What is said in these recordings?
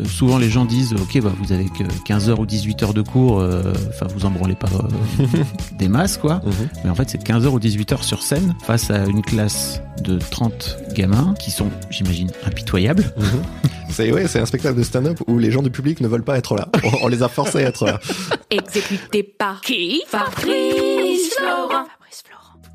Euh, souvent les gens disent ok bah vous avez que 15 heures ou 18 heures de cours, euh, enfin vous en branlez pas euh, des masses quoi. Mhm. Mais en fait c'est 15 heures ou 18 heures sur scène face à une classe de 30 gamins qui sont j'imagine impitoyables. C'est ouais, c'est un spectacle de stand-up où les gens du public ne veulent pas être là. On, on les a forcés à être là. Exécuté par qui? Fabrice Florent.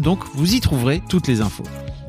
donc vous y trouverez toutes les infos.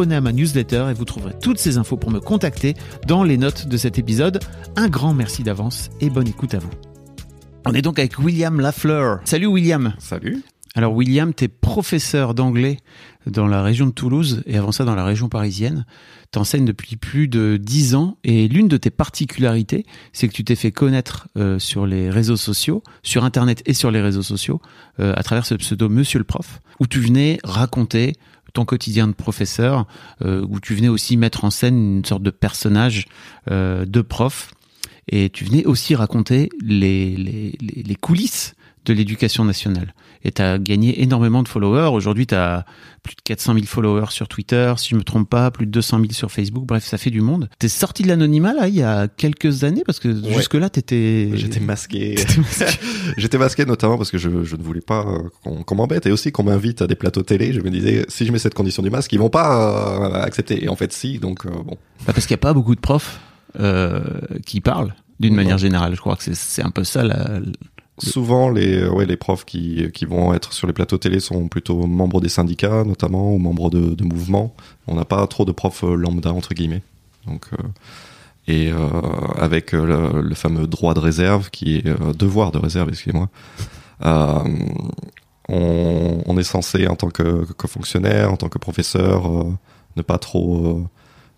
À ma newsletter et vous trouverez toutes ces infos pour me contacter dans les notes de cet épisode. Un grand merci d'avance et bonne écoute à vous. On est donc avec William Lafleur. Salut William. Salut. Alors William, tu es professeur d'anglais dans la région de Toulouse et avant ça dans la région parisienne. Tu enseignes depuis plus de 10 ans et l'une de tes particularités, c'est que tu t'es fait connaître euh, sur les réseaux sociaux, sur Internet et sur les réseaux sociaux, euh, à travers ce pseudo Monsieur le Prof, où tu venais raconter ton quotidien de professeur, euh, où tu venais aussi mettre en scène une sorte de personnage euh, de prof, et tu venais aussi raconter les, les, les, les coulisses de l'éducation nationale. Et tu as gagné énormément de followers. Aujourd'hui, tu as plus de 400 000 followers sur Twitter, si je me trompe pas, plus de 200 000 sur Facebook. Bref, ça fait du monde. T'es sorti de l'anonymat, là, il y a quelques années, parce que Ouais. jusque-là, t'étais... J'étais masqué. J'étais masqué notamment parce que je, je ne voulais pas euh, qu'on m'embête et aussi qu'on m'invite à des plateaux télé. Je me disais, si je mets cette condition du masque, ils vont pas euh, accepter. Et en fait, si. Donc, euh, bon. Bah, parce qu'il n'y a pas beaucoup de profs euh, qui parlent, d'une manière générale. Je crois que c'est- c'est un peu ça, la... Souvent, les, ouais, les profs qui, qui vont être sur les plateaux télé sont plutôt membres des syndicats, notamment, ou membres de, mouvements. On n'a pas trop de profs euh, lambda, entre guillemets. Donc, euh, et euh, avec euh, le, fameux droit de réserve, qui est euh, devoir de réserve, excusez-moi, euh, on, est censé, en tant que, fonctionnaire, en tant que professeur, euh, ne pas trop euh,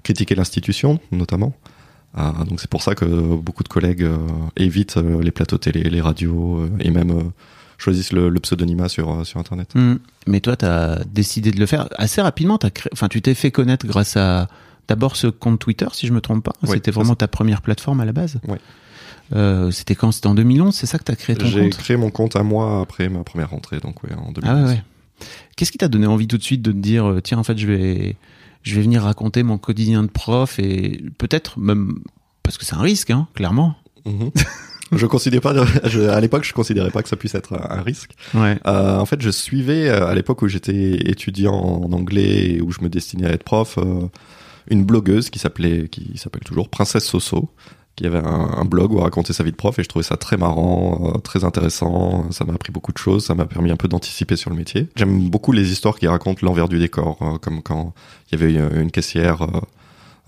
critiquer l'institution, notamment. Ah, donc c'est pour ça que beaucoup de collègues euh, évitent euh, les plateaux télé, les radios euh, et même euh, choisissent le, le pseudonymat sur, euh, sur Internet. Hmm. Mais toi, tu as décidé de le faire assez rapidement. As. Enfin, tu t'es fait connaître grâce à d'abord ce compte Twitter, si je me trompe pas. Oui, C'était vraiment ta première plateforme à la base. Oui. Euh, C'était quand? C'était en 2011, c'est ça que tu as créé ton J'ai compte? créé mon compte à moi après ma première rentrée, donc ouais, en 2011. Ah ouais. Qu'est-ce qui t'a donné envie tout de suite de te dire, euh, tiens, en fait, je vais, je vais venir raconter mon quotidien de prof et peut-être même, parce que c'est un risque, hein, clairement. Mhm. je considère pas, je- à l'époque, je considérais pas que ça puisse être un, risque. Ouais. Euh, en fait, je suivais euh, à l'époque où j'étais étudiant en anglais et où je me destinais à être prof, euh, une blogueuse qui s'appelait, qui s'appelle toujours Princesse Soso, qui avait un, un blog où elle racontait sa vie de prof et je trouvais ça très marrant, euh, très intéressant. Ça m'a appris beaucoup de choses, ça m'a permis un peu d'anticiper sur le métier. J'aime beaucoup les histoires qui racontent l'envers du décor, euh, comme quand il y avait une, une caissière. euh,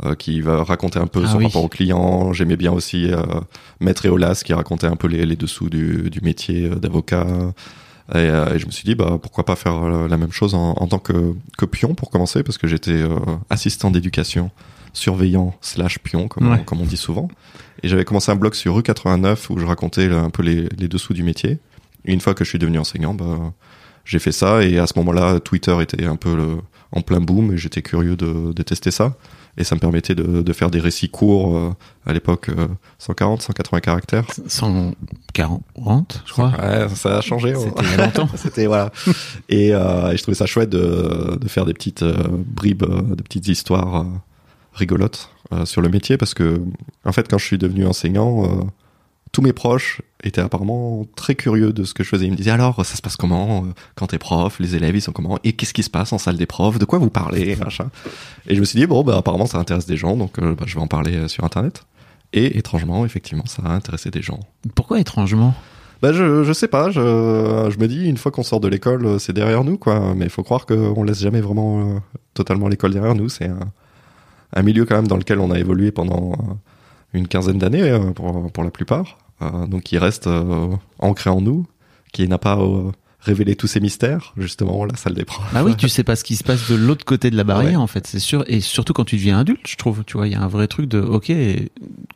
euh, qui va raconter un peu Ah son oui. rapport au client. J'aimais bien aussi euh, Maître Eolas qui racontait un peu les, les dessous du, du métier d'avocat. Et, euh, et je me suis dit, bah, pourquoi pas faire la même chose en, en tant que, que pion pour commencer, parce que j'étais assistant d'éducation, surveillant slash pion, comme, Ouais. on, comme on dit souvent. Et j'avais commencé un blog sur rue 89 où je racontais là, un peu les, les dessous du métier. Et une fois que je suis devenu enseignant, bah, j'ai fait ça. Et à ce moment-là, Twitter était un peu le, en plein boom et j'étais curieux de, de tester ça. et ça me permettait de, de faire des récits courts euh, à l'époque euh, 140 180 caractères 140, je crois. ouais ça a changé. C'était il y a longtemps. c'était voilà et, euh, et je trouvais ça chouette de, de faire des petites euh, bribes euh, de petites histoires rigolotes euh, sur le métier parce que en fait quand je suis devenu enseignant euh, tous mes proches étaient apparemment très curieux de ce que je faisais. Ils me disaient alors, ça se passe comment euh, quand t'es prof Les élèves, ils sont comment Et qu'est-ce qui se passe en salle des profs De quoi vous parlez machin. Et je me suis dit, bon, bah, apparemment, ça intéresse des gens, donc bah, je vais en parler sur Internet. Et étrangement, effectivement, ça a intéressé des gens. Pourquoi étrangement? Bah, je, je sais pas, je, je me dis, une fois qu'on sort de l'école, c'est derrière nous, quoi. Mais il faut croire qu'on laisse jamais vraiment euh, totalement l'école derrière nous. C'est un, un milieu, quand même, dans lequel on a évolué pendant euh, une quinzaine d'années, euh, pour, pour la plupart. Euh, donc, qui reste ancré en nous, qui n'a pas révélé tous ses mystères, justement, la salle des profs. Bah oui, tu sais pas ce qui se passe de l'autre côté de la barrière, Ouais. en fait, c'est sûr. Et surtout quand tu deviens adulte, je trouve, tu vois, il y a un vrai truc de, ok,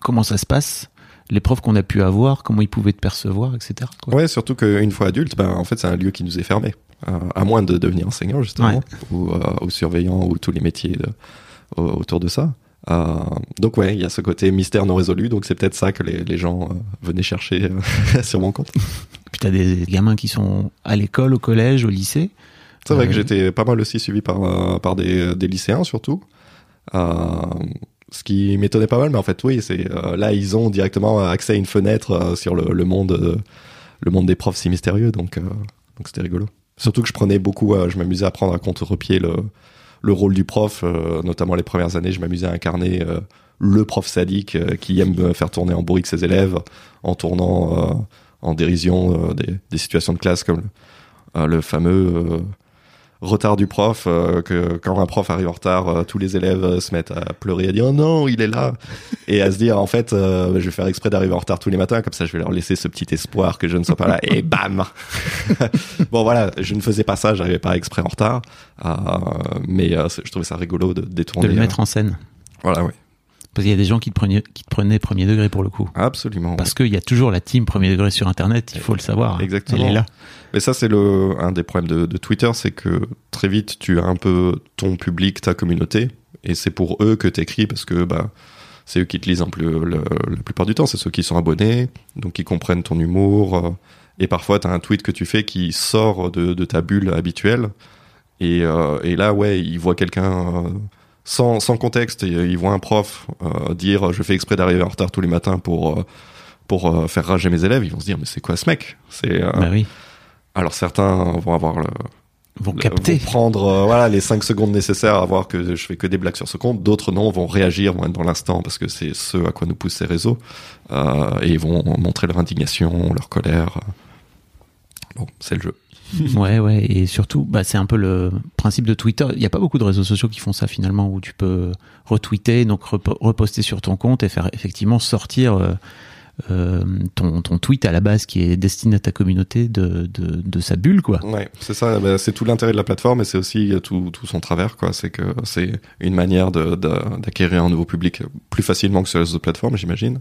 comment ça se passe Les profs qu'on a pu avoir, comment ils pouvaient te percevoir, etc. quoi. Ouais, surtout qu'une fois adulte, ben, en fait, c'est un lieu qui nous est fermé. Euh, à moins de devenir enseignant, justement, Ouais. ou, euh, ou surveillant, ou tous les métiers de- autour de ça. Euh, donc ouais, il y a ce côté mystère non résolu, donc c'est peut-être ça que les, les gens euh, venaient chercher euh, sur mon compte. Puis t'as des gamins qui sont à l'école, au collège, au lycée. C'est vrai que j'étais pas mal aussi suivi par, par des, des lycéens surtout. Ce qui m'étonnait pas mal, mais en fait oui, c'est là ils ont directement accès à une fenêtre sur le, le monde, le monde des profs si mystérieux, donc donc c'était rigolo. Surtout que je prenais beaucoup, je m'amusais à prendre à contre-pied le le rôle du prof, euh, notamment les premières années, je m'amusais à incarner euh, le prof sadique euh, qui aime faire tourner en bourrique ses élèves en tournant en dérision des, situations de classe comme le, fameux retard du prof, euh, que quand un prof arrive en retard, euh, tous les élèves euh, se mettent à pleurer, à dire oh non, il est là, et à se dire en fait, euh, je vais faire exprès d'arriver en retard tous les matins, comme ça je vais leur laisser ce petit espoir que je ne sois pas là, et bam Bon voilà, je ne faisais pas ça, j'arrivais pas exprès en retard, euh, mais euh, je trouvais ça rigolo de De détourner. le euh, mettre en scène. Voilà, oui, Parce qu'il y a des gens qui te prenaient, qui te prenaient premier degré pour le coup. absolument. Parce qu'il y a toujours la team premier degré sur Internet, il faut le savoir. Exactement. Elle est là. Mais ça, c'est le un des problèmes de, de Twitter, c'est que très vite, tu as un peu ton public, ta communauté, et c'est pour eux que t'écris parce que bah c'est eux qui te lisent un peu le- la plupart du temps, c'est ceux qui sont abonnés, donc qui comprennent ton humour. euh, et parfois, t'as un tweet que tu fais qui sort de, de ta bulle habituelle, et, euh, et là, ouais, ils voient quelqu'un euh, sans, sans contexte, ils voient un prof euh, dire je fais exprès d'arriver en retard tous les matins pour euh, pour euh, faire rager mes élèves, ils vont se dire mais c'est quoi ce mec? C'est euh, Bah oui. alors certains vont avoir le, Vont le- capter. vont prendre voilà les 5 secondes nécessaires à voir que je fais que des blagues sur ce compte. D'autres non, vont réagir, vont être dans l'instant parce que c'est ce à quoi nous poussent ces réseaux euh, et ils vont montrer leur indignation, leur colère. Bon, c'est le jeu. Ouais, ouais, et surtout, bah, c'est un peu le principe de Twitter. Il n'y a pas beaucoup de réseaux sociaux qui font ça finalement, où tu peux retweeter, donc repo- reposter sur ton compte et faire effectivement sortir euh, euh, ton, tweet à la base qui est destiné à ta communauté de, sa bulle, quoi. Ouais, c'est ça. bah, c'est tout l'intérêt de la plateforme et c'est aussi tout, tout son travers, quoi. C'est que c'est une manière d'acquérir un nouveau public plus facilement que sur les autres plateformes, j'imagine.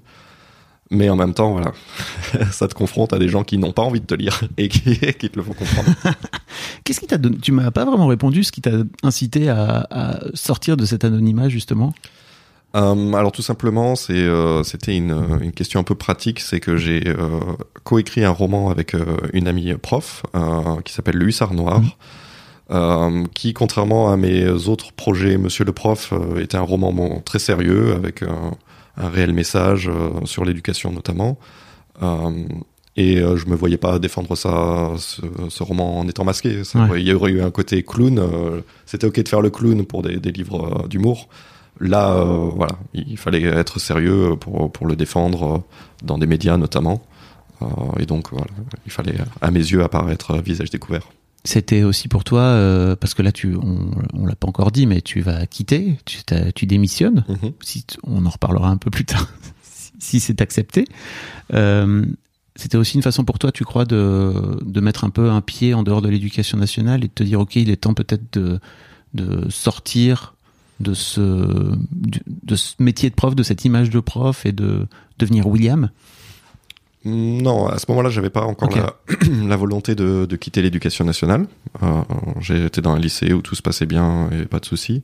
Mais en même temps, voilà, ça te confronte à des gens qui n'ont pas envie de te lire et qui, qui te le font comprendre. Qu'est-ce qui t'a donné Tu m'as pas vraiment répondu ce qui t'a incité à, à sortir de cet anonymat, justement? Euh, alors tout simplement, c'est euh, c'était une, une question un peu pratique, c'est que j'ai euh, coécrit un roman avec une amie prof qui s'appelle Le Hussard Noir, euh, qui contrairement à mes autres projets, Monsieur le prof euh, était un roman bon, très sérieux avec un réel message euh, sur l'éducation notamment. Euh, et euh, je me voyais pas défendre ça, ce, ce roman en étant masqué. Ça, Ouais. Il y aurait eu un côté clown. C'était ok de faire le clown pour des, des livres d'humour. Là, euh, voilà, il fallait être sérieux pour, pour le défendre euh, dans des médias notamment. Euh, et donc, voilà, il fallait, à mes yeux, apparaître visage découvert. C'était aussi pour toi, euh, parce que là, tu, on, on l'a pas encore dit, mais tu vas quitter, tu, démissionnes. Mhm. Si on en reparlera un peu plus tard, si, si c'est accepté. Euh, c'était aussi une façon pour toi, tu crois, de, de mettre un peu un pied en dehors de l'éducation nationale et de te dire, ok, il est temps peut-être de, de sortir de ce, de ce métier de prof, de cette image de prof et de devenir William? Non, à ce moment-là, j'avais pas encore la, la volonté de, de quitter l'éducation nationale. Euh, J'étais dans un lycée où tout se passait bien et pas de soucis.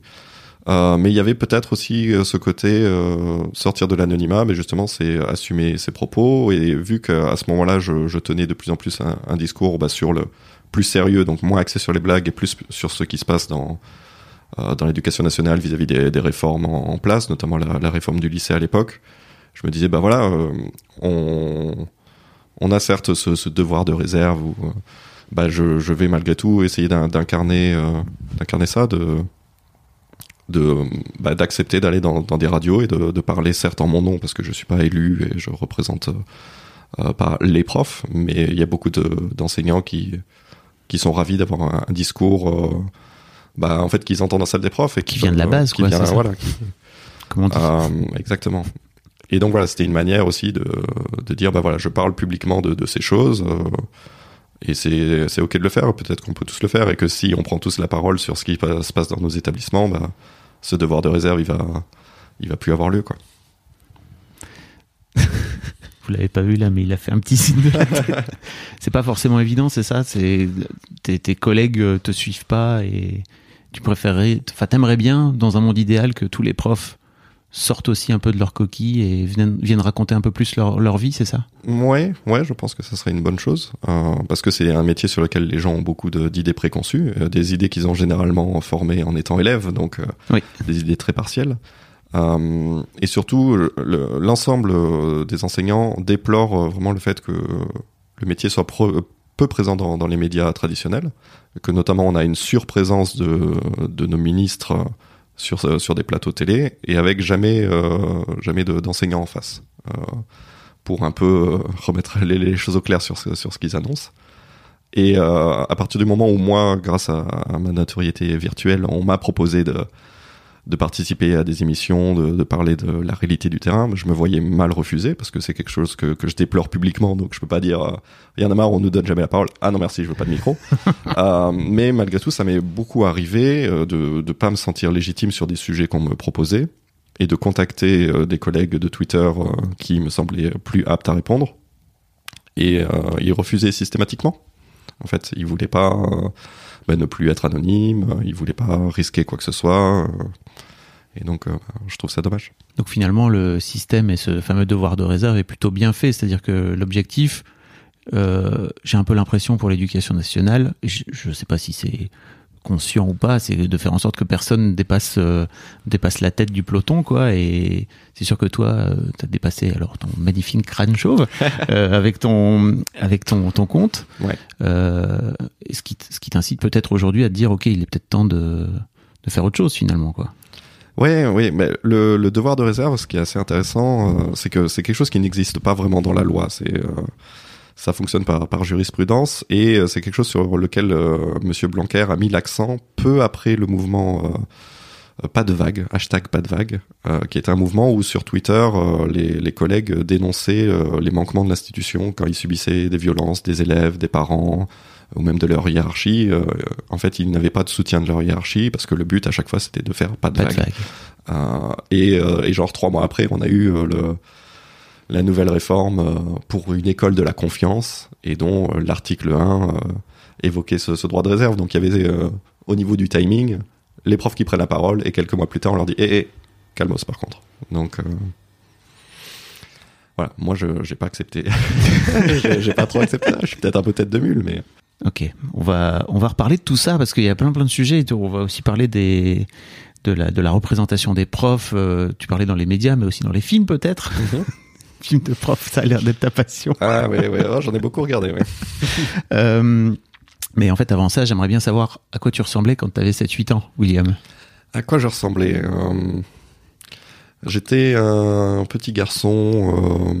Euh, mais il y avait peut-être aussi euh, ce côté euh, sortir de l'anonymat, mais justement c'est assumer ses propos. Et vu qu'à ce moment-là, je, je, tenais de plus en plus un, un discours bah, sur le plus sérieux, donc moins axé sur les blagues et plus sur ce qui se passe dans euh, dans l'éducation nationale vis-à-vis des, des, réformes en, en place, notamment la, la, réforme du lycée à l'époque. Je me disais bah voilà, euh, on on a certes ce, ce, devoir de réserve où bah je, je vais malgré tout essayer d'incarner d'incarner ça de de bah, d'accepter d'aller dans, dans, des radios et de, de, parler certes en mon nom parce que je suis pas élu et je représente euh, pas les profs mais il y a beaucoup d'enseignants qui qui sont ravis d'avoir un, un, discours euh, bah, en fait qu'ils entendent dans la salle des profs et qui, qui vient de la base qui quoi, vient, voilà qui, comment on dit euh, exactement et donc voilà c'était une manière aussi de, de dire bah voilà je parle publiquement de, de ces choses euh, et c'est ok de le faire peut-être qu'on peut tous le faire et que si on prend tous la parole sur ce qui se passe dans nos établissements bah ce devoir de réserve il va il va plus avoir lieu quoi. Vous l'avez pas vu là mais il a fait un petit signe de la tête. C'est pas forcément évident c'est ça c'est tes, tes collègues te suivent pas et tu préférerais enfin t'aimerais bien dans un monde idéal que tous les profs sortent aussi un peu de leur coquille et viennent, viennent raconter un peu plus leur, leur vie, c'est ça? Ouais, ouais, je pense que ça serait une bonne chose euh, parce que c'est un métier sur lequel les gens ont beaucoup d'idées préconçues, euh, des idées qu'ils ont généralement formées en étant élèves, donc euh, oui. des idées très partielles. Et surtout, l'ensemble le, des enseignants déplore vraiment le fait que le métier soit peu présent dans, dans, les médias traditionnels, que notamment on a une surprésence de, de nos ministres sur, sur des plateaux télé et avec jamais, euh, jamais d'enseignants en face. Euh, pour un peu remettre les, choses au clair sur ce, sur ce qu'ils annoncent. Et euh, à partir du moment où moi, grâce à ma notoriété virtuelle, on m'a proposé de, de participer à des émissions, de, de, parler de la réalité du terrain, je me voyais mal refuser parce que c'est quelque chose que, que, je déplore publiquement, donc je peux pas dire euh, il y en a marre, on nous donne jamais la parole. Ah non merci, je veux pas de micro. euh, mais malgré tout, ça m'est beaucoup arrivé euh, de de pas me sentir légitime sur des sujets qu'on me proposait et de contacter euh, des collègues de Twitter qui me semblaient plus aptes à répondre et ils refusaient systématiquement. En fait, ils voulaient pas ben, ne plus être anonyme, il voulait pas risquer quoi que ce soit. Et donc, euh, je trouve ça dommage. Donc finalement, le système et ce fameux devoir de réserve est plutôt bien fait, c'est-à-dire que l'objectif, euh, j'ai un peu l'impression pour l'éducation nationale, je ne sais pas si c'est conscient ou pas, c'est de faire en sorte que personne dépasse euh, dépasse la tête du peloton, quoi. Et c'est sûr que toi, euh, t'as dépassé alors ton magnifique crâne chauve euh, avec ton avec ton ton compte. Ouais. Ce qui ce qui t'incite peut-être aujourd'hui à te dire, ok, il est peut-être temps de de faire autre chose finalement, quoi. Oui, oui, mais le, le, devoir de réserve, ce qui est assez intéressant, euh, c'est que c'est quelque chose qui n'existe pas vraiment dans la loi. C'est euh, ça fonctionne par, par jurisprudence et euh, c'est quelque chose sur lequel Monsieur Blanquer a mis l'accent peu après le mouvement pas de vague, hashtag pas de vague, qui est un mouvement où sur Twitter les, les, collègues dénonçaient les manquements de l'institution quand ils subissaient des violences des élèves, des parents ou même de leur hiérarchie. en fait, ils n'avaient pas de soutien de leur hiérarchie parce que le but à chaque fois c'était de faire pas de vague. de vague. et, et genre trois mois après, on a eu le la nouvelle réforme euh, pour une école de la confiance et dont euh, l'article 1 euh, évoquait ce, ce, droit de réserve. Donc il y avait au niveau du timing les profs qui prennent la parole et quelques mois plus tard on leur dit hé hé calmos par contre. Donc euh, voilà, moi je j'ai pas accepté. j'ai pas trop accepté. Je suis peut-être un peu tête de mule mais Ok, on va on va reparler de tout ça parce qu'il y a plein plein de sujets. On va aussi parler des de la de la représentation des profs. Euh, tu parlais dans les médias, mais aussi dans les films peut-être. Mm -hmm. film de prof, ça a l'air d'être ta passion. Ah oui, oui, oh, j'en ai beaucoup regardé, oui. euh, mais en fait, avant ça, j'aimerais bien savoir à quoi tu ressemblais quand tu avais 7-8 ans, William. À quoi je ressemblais euh, J'étais un petit garçon. Euh...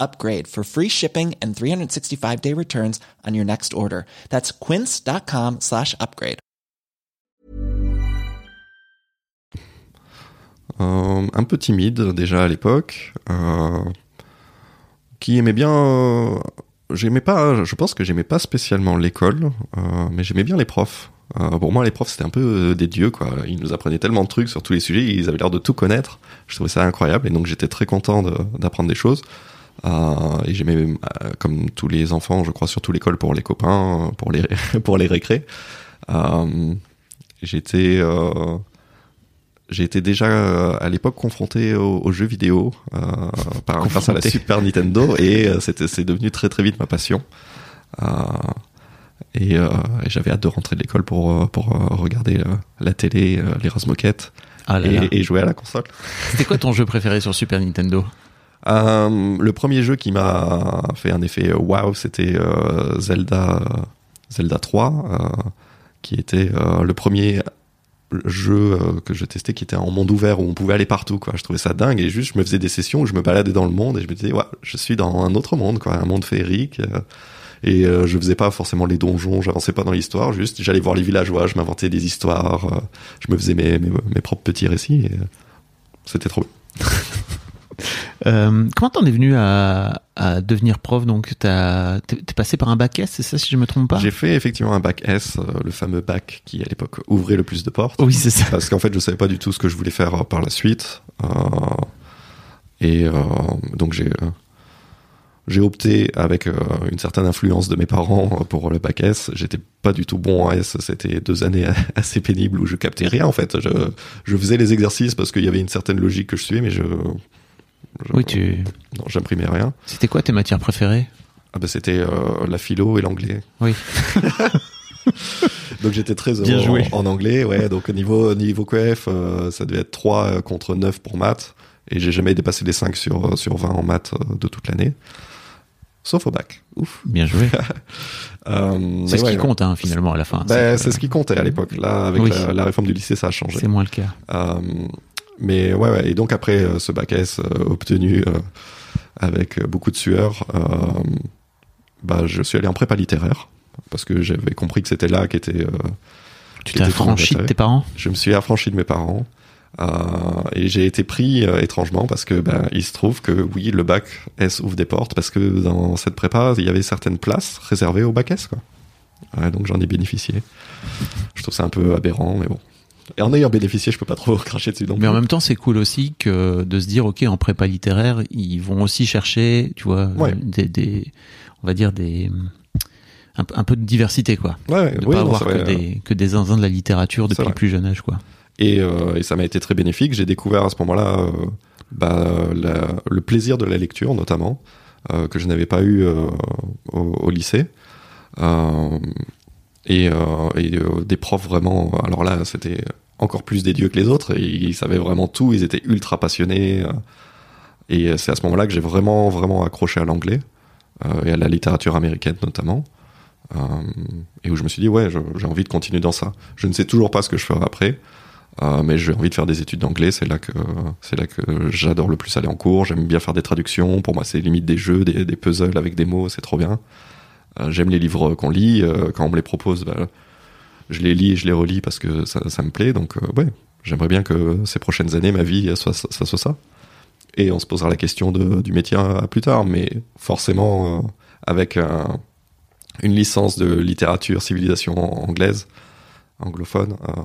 upgrade for free shipping and 365 day returns on your next order. That's quince.com slash upgrade. euh, un peu timide déjà à l'époque, euh, qui aimait bien. euh, pas. Je pense que j'aimais pas spécialement l'école, mais j'aimais bien les profs. Pour moi, les profs c'était un peu des dieux quoi. Ils nous apprenaient tellement de trucs sur tous les sujets, ils avaient l'air de tout connaître. Je trouvais ça incroyable et donc j'étais très content d'apprendre des choses. Euh, et j'aimais, euh, comme tous les enfants, je crois, surtout l'école pour les copains, pour les pour les récrés. Euh, j'étais euh, j'ai été déjà euh, à l'époque confronté aux, aux jeux vidéo euh, par, grâce à la. Super Nintendo et euh, c'est devenu très très vite ma passion. Euh, et, euh, et j'avais hâte de rentrer de l'école pour euh, pour euh, regarder euh, la télé, euh, les Razmoquettes Ah et jouer à la console. C'était quoi ton jeu préféré sur Super Nintendo? Euh, le premier jeu qui m'a fait un effet waouh, c'était euh, Zelda Zelda 3, euh, qui était le premier jeu que je testais qui était en monde ouvert où on pouvait aller partout quoi. Je trouvais ça dingue et juste je me faisais des sessions où je me baladais dans le monde et je me disais ouais, je suis dans un autre monde quoi, un monde féerique. et je faisais pas forcément les donjons, j'avançais pas dans l'histoire, juste j'allais voir les villageois, je m'inventais des histoires, je me faisais mes, propres petits récits et c'était trop bien. Euh, comment t'en es venu à, à devenir prof Donc, t'as- t'es t'es passé par un bac S, c'est ça, si je me trompe pas? J'ai fait effectivement un bac S, euh, le fameux bac qui à l'époque ouvrait le plus de portes. Oui, c'est ça. Parce qu'en fait, je savais pas du tout ce que je voulais faire euh, par la suite. Euh, et euh, donc j'ai j'ai opté avec euh, une certaine influence de mes parents pour le bac S. J'étais pas du tout bon en S. C'était deux années assez pénibles où je captais rien en fait. Je, je faisais les exercices parce qu'il y avait une certaine logique que je suivais, mais je Oui, tu. non, j'imprimais rien. C'était quoi tes matières préférées? Ah ben c'était euh, la philo et l'anglais. Oui. Donc j'étais très Bien heureux joué. en, en anglais, ouais. Donc au niveau niveau QF, euh, ça devait être 3 contre 9 pour maths. Et j'ai jamais dépassé les 5 sur, sur 20 en maths euh, de toute l'année. Sauf au bac. Ouf. Bien joué. Euh, C'est ce ouais, qui compte, hein, finalement, à la fin. Ben, C'est c'est ce qui comptait à l'époque. Là, avec Oui. la, la réforme du lycée, ça a changé. c'est moins le cas. Mais ouais, ouais. Et donc après euh, ce bac S euh, obtenu euh, avec beaucoup de sueur, bah, je suis allé en prépa littéraire parce que j'avais compris que c'était là qu'était Tu t'es affranchi de tes parents? Je me suis affranchi de mes parents euh, et j'ai été pris euh, étrangement parce que ben, il se trouve que oui le bac S ouvre des portes parce que dans cette prépa il y avait certaines places réservées au bac S quoi. Ouais, donc j'en ai bénéficié. Je trouve ça un peu aberrant mais bon. Et en ayant bénéficié je peux pas trop cracher dessus Mais en même temps, c'est cool aussi que de se dire, ok, en prépa littéraire, ils vont aussi chercher, tu vois, Ouais. des, des, on va dire des, un, un peu de diversité, quoi. Ouais, ouais, De oui, pas non, avoir que vrai. des, que des zinzins de la littérature depuis le plus jeune âge, quoi. Et, euh, et ça m'a été très bénéfique. J'ai découvert à ce moment-là euh, bah, la- le plaisir de la lecture, notamment, euh, que je n'avais pas eu euh, au, au lycée. Et euh, et, euh, des profs vraiment. Alors là, c'était encore plus des dieux que les autres. Et ils savaient vraiment tout. Ils étaient ultra passionnés. euh, et c'est à ce moment-là que j'ai vraiment, vraiment accroché à l'anglais et à la littérature américaine notamment. Euh, et où je me suis dit, ouais, j'ai envie de continuer dans ça. Je ne sais toujours pas ce que je ferai après. Euh, mais j'ai envie de faire des études d'anglais, c'est là que c'est là que j'adore le plus aller en cours. J'aime bien faire des traductions. Pour moi, c'est limite des jeux, des puzzles avec des mots, c'est trop bien. Euh, J'aime les livres qu'on lit. euh, quand on me les propose, bah, je les lis et je les relis parce que ça, ça me plaît. Donc euh, ouais, j'aimerais bien que ces prochaines années, ma vie, soit ça soit ça. Et on se posera la question de, du métier à, plus tard, mais forcément euh, avec un- une licence de littérature, civilisation anglaise, anglophone. euh,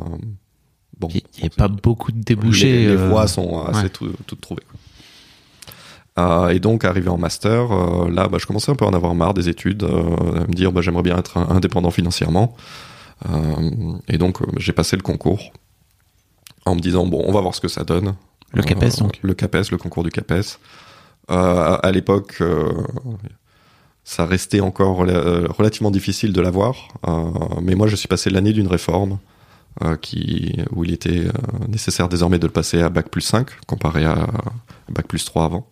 bon, Il n'y a pas beaucoup de débouchés. les, les euh, voies sont assez ouais. tout- toutes trouvées. quoi. Euh, et donc, arrivé en master, euh, là, bah, je commençais un peu à en avoir marre des études, euh, à me dire, bah, j'aimerais bien être indépendant financièrement. Et donc, j'ai passé le concours en me disant, bon, on va voir ce que ça donne. Le CAPES, donc. Le CAPES, le concours du CAPES. À, à l'époque, ça restait encore rela- relativement difficile de l'avoir. Mais moi, je suis passé l'année d'une réforme euh, qui, où il était euh, nécessaire désormais de le passer à Bac plus 5, comparé à Bac plus 3 avant.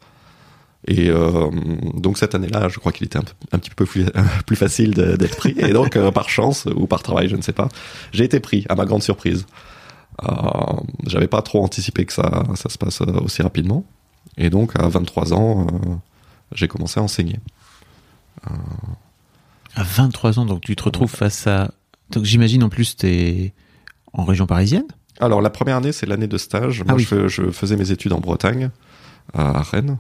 Et euh, donc cette année-là, je crois qu'il était un, petit peu plus, plus facile d'être pris. Et donc, euh, par chance ou par travail, je ne sais pas, j'ai été pris, à ma grande surprise. Euh, J'avais pas trop anticipé que ça, ça se passe euh, aussi rapidement. Et donc, à 23 ans, j'ai commencé à enseigner. À 23 ans, donc tu te retrouves face à. Donc j'imagine en plus, tu es en région parisienne? Alors la première année, c'est l'année de stage. Ah Moi, oui. je faisais mes études en Bretagne, à Rennes,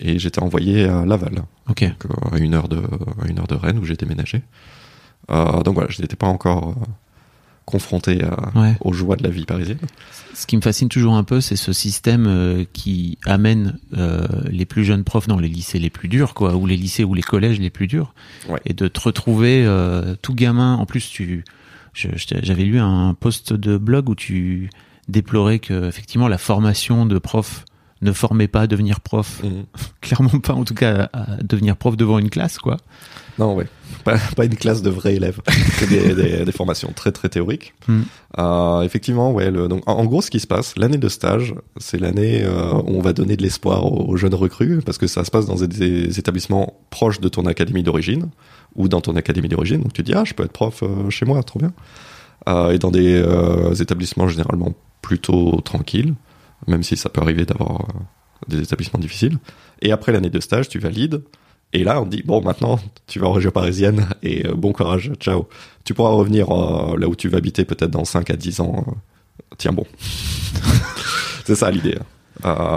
et j'étais envoyé à Laval, donc, euh, à une heure de à une heure de Rennes où j'ai déménagé. Euh, donc voilà, je n'étais pas encore euh, confronté à- Ouais. aux joies de la vie parisienne. Ce qui me fascine toujours un peu, c'est ce système euh, qui amène les plus jeunes profs dans les lycées les plus durs, quoi, ou les lycées ou les collèges les plus durs, Ouais. et de te retrouver tout gamin. En plus, tu, j'avais lu un post de blog où tu déplorais que effectivement la formation de prof ne formait pas à devenir prof, Mhm. clairement pas en tout cas à devenir prof devant une classe, quoi. Non, ouais. Pas, pas une classe de vrais élèves. C'est des, des, des formations très très théoriques. Hmm. Euh, effectivement, ouais. Le, donc, en, en gros, ce qui se passe, l'année de stage, c'est l'année euh, où on va donner de l'espoir aux, aux jeunes recrues, parce que ça se passe dans des, des établissements proches de ton académie d'origine ou dans ton académie d'origine. Donc tu dis ah, je peux être prof euh, chez moi, trop bien. Et dans des établissements généralement plutôt tranquilles, même si ça peut arriver d'avoir euh, des établissements difficiles. Et après l'année de stage, tu valides. Et là, on dit, bon, maintenant, tu vas en région parisienne et euh, bon courage, ciao. Tu pourras revenir euh, là où tu vas habiter peut-être dans 5 à 10 ans. tiens bon. c'est ça l'idée.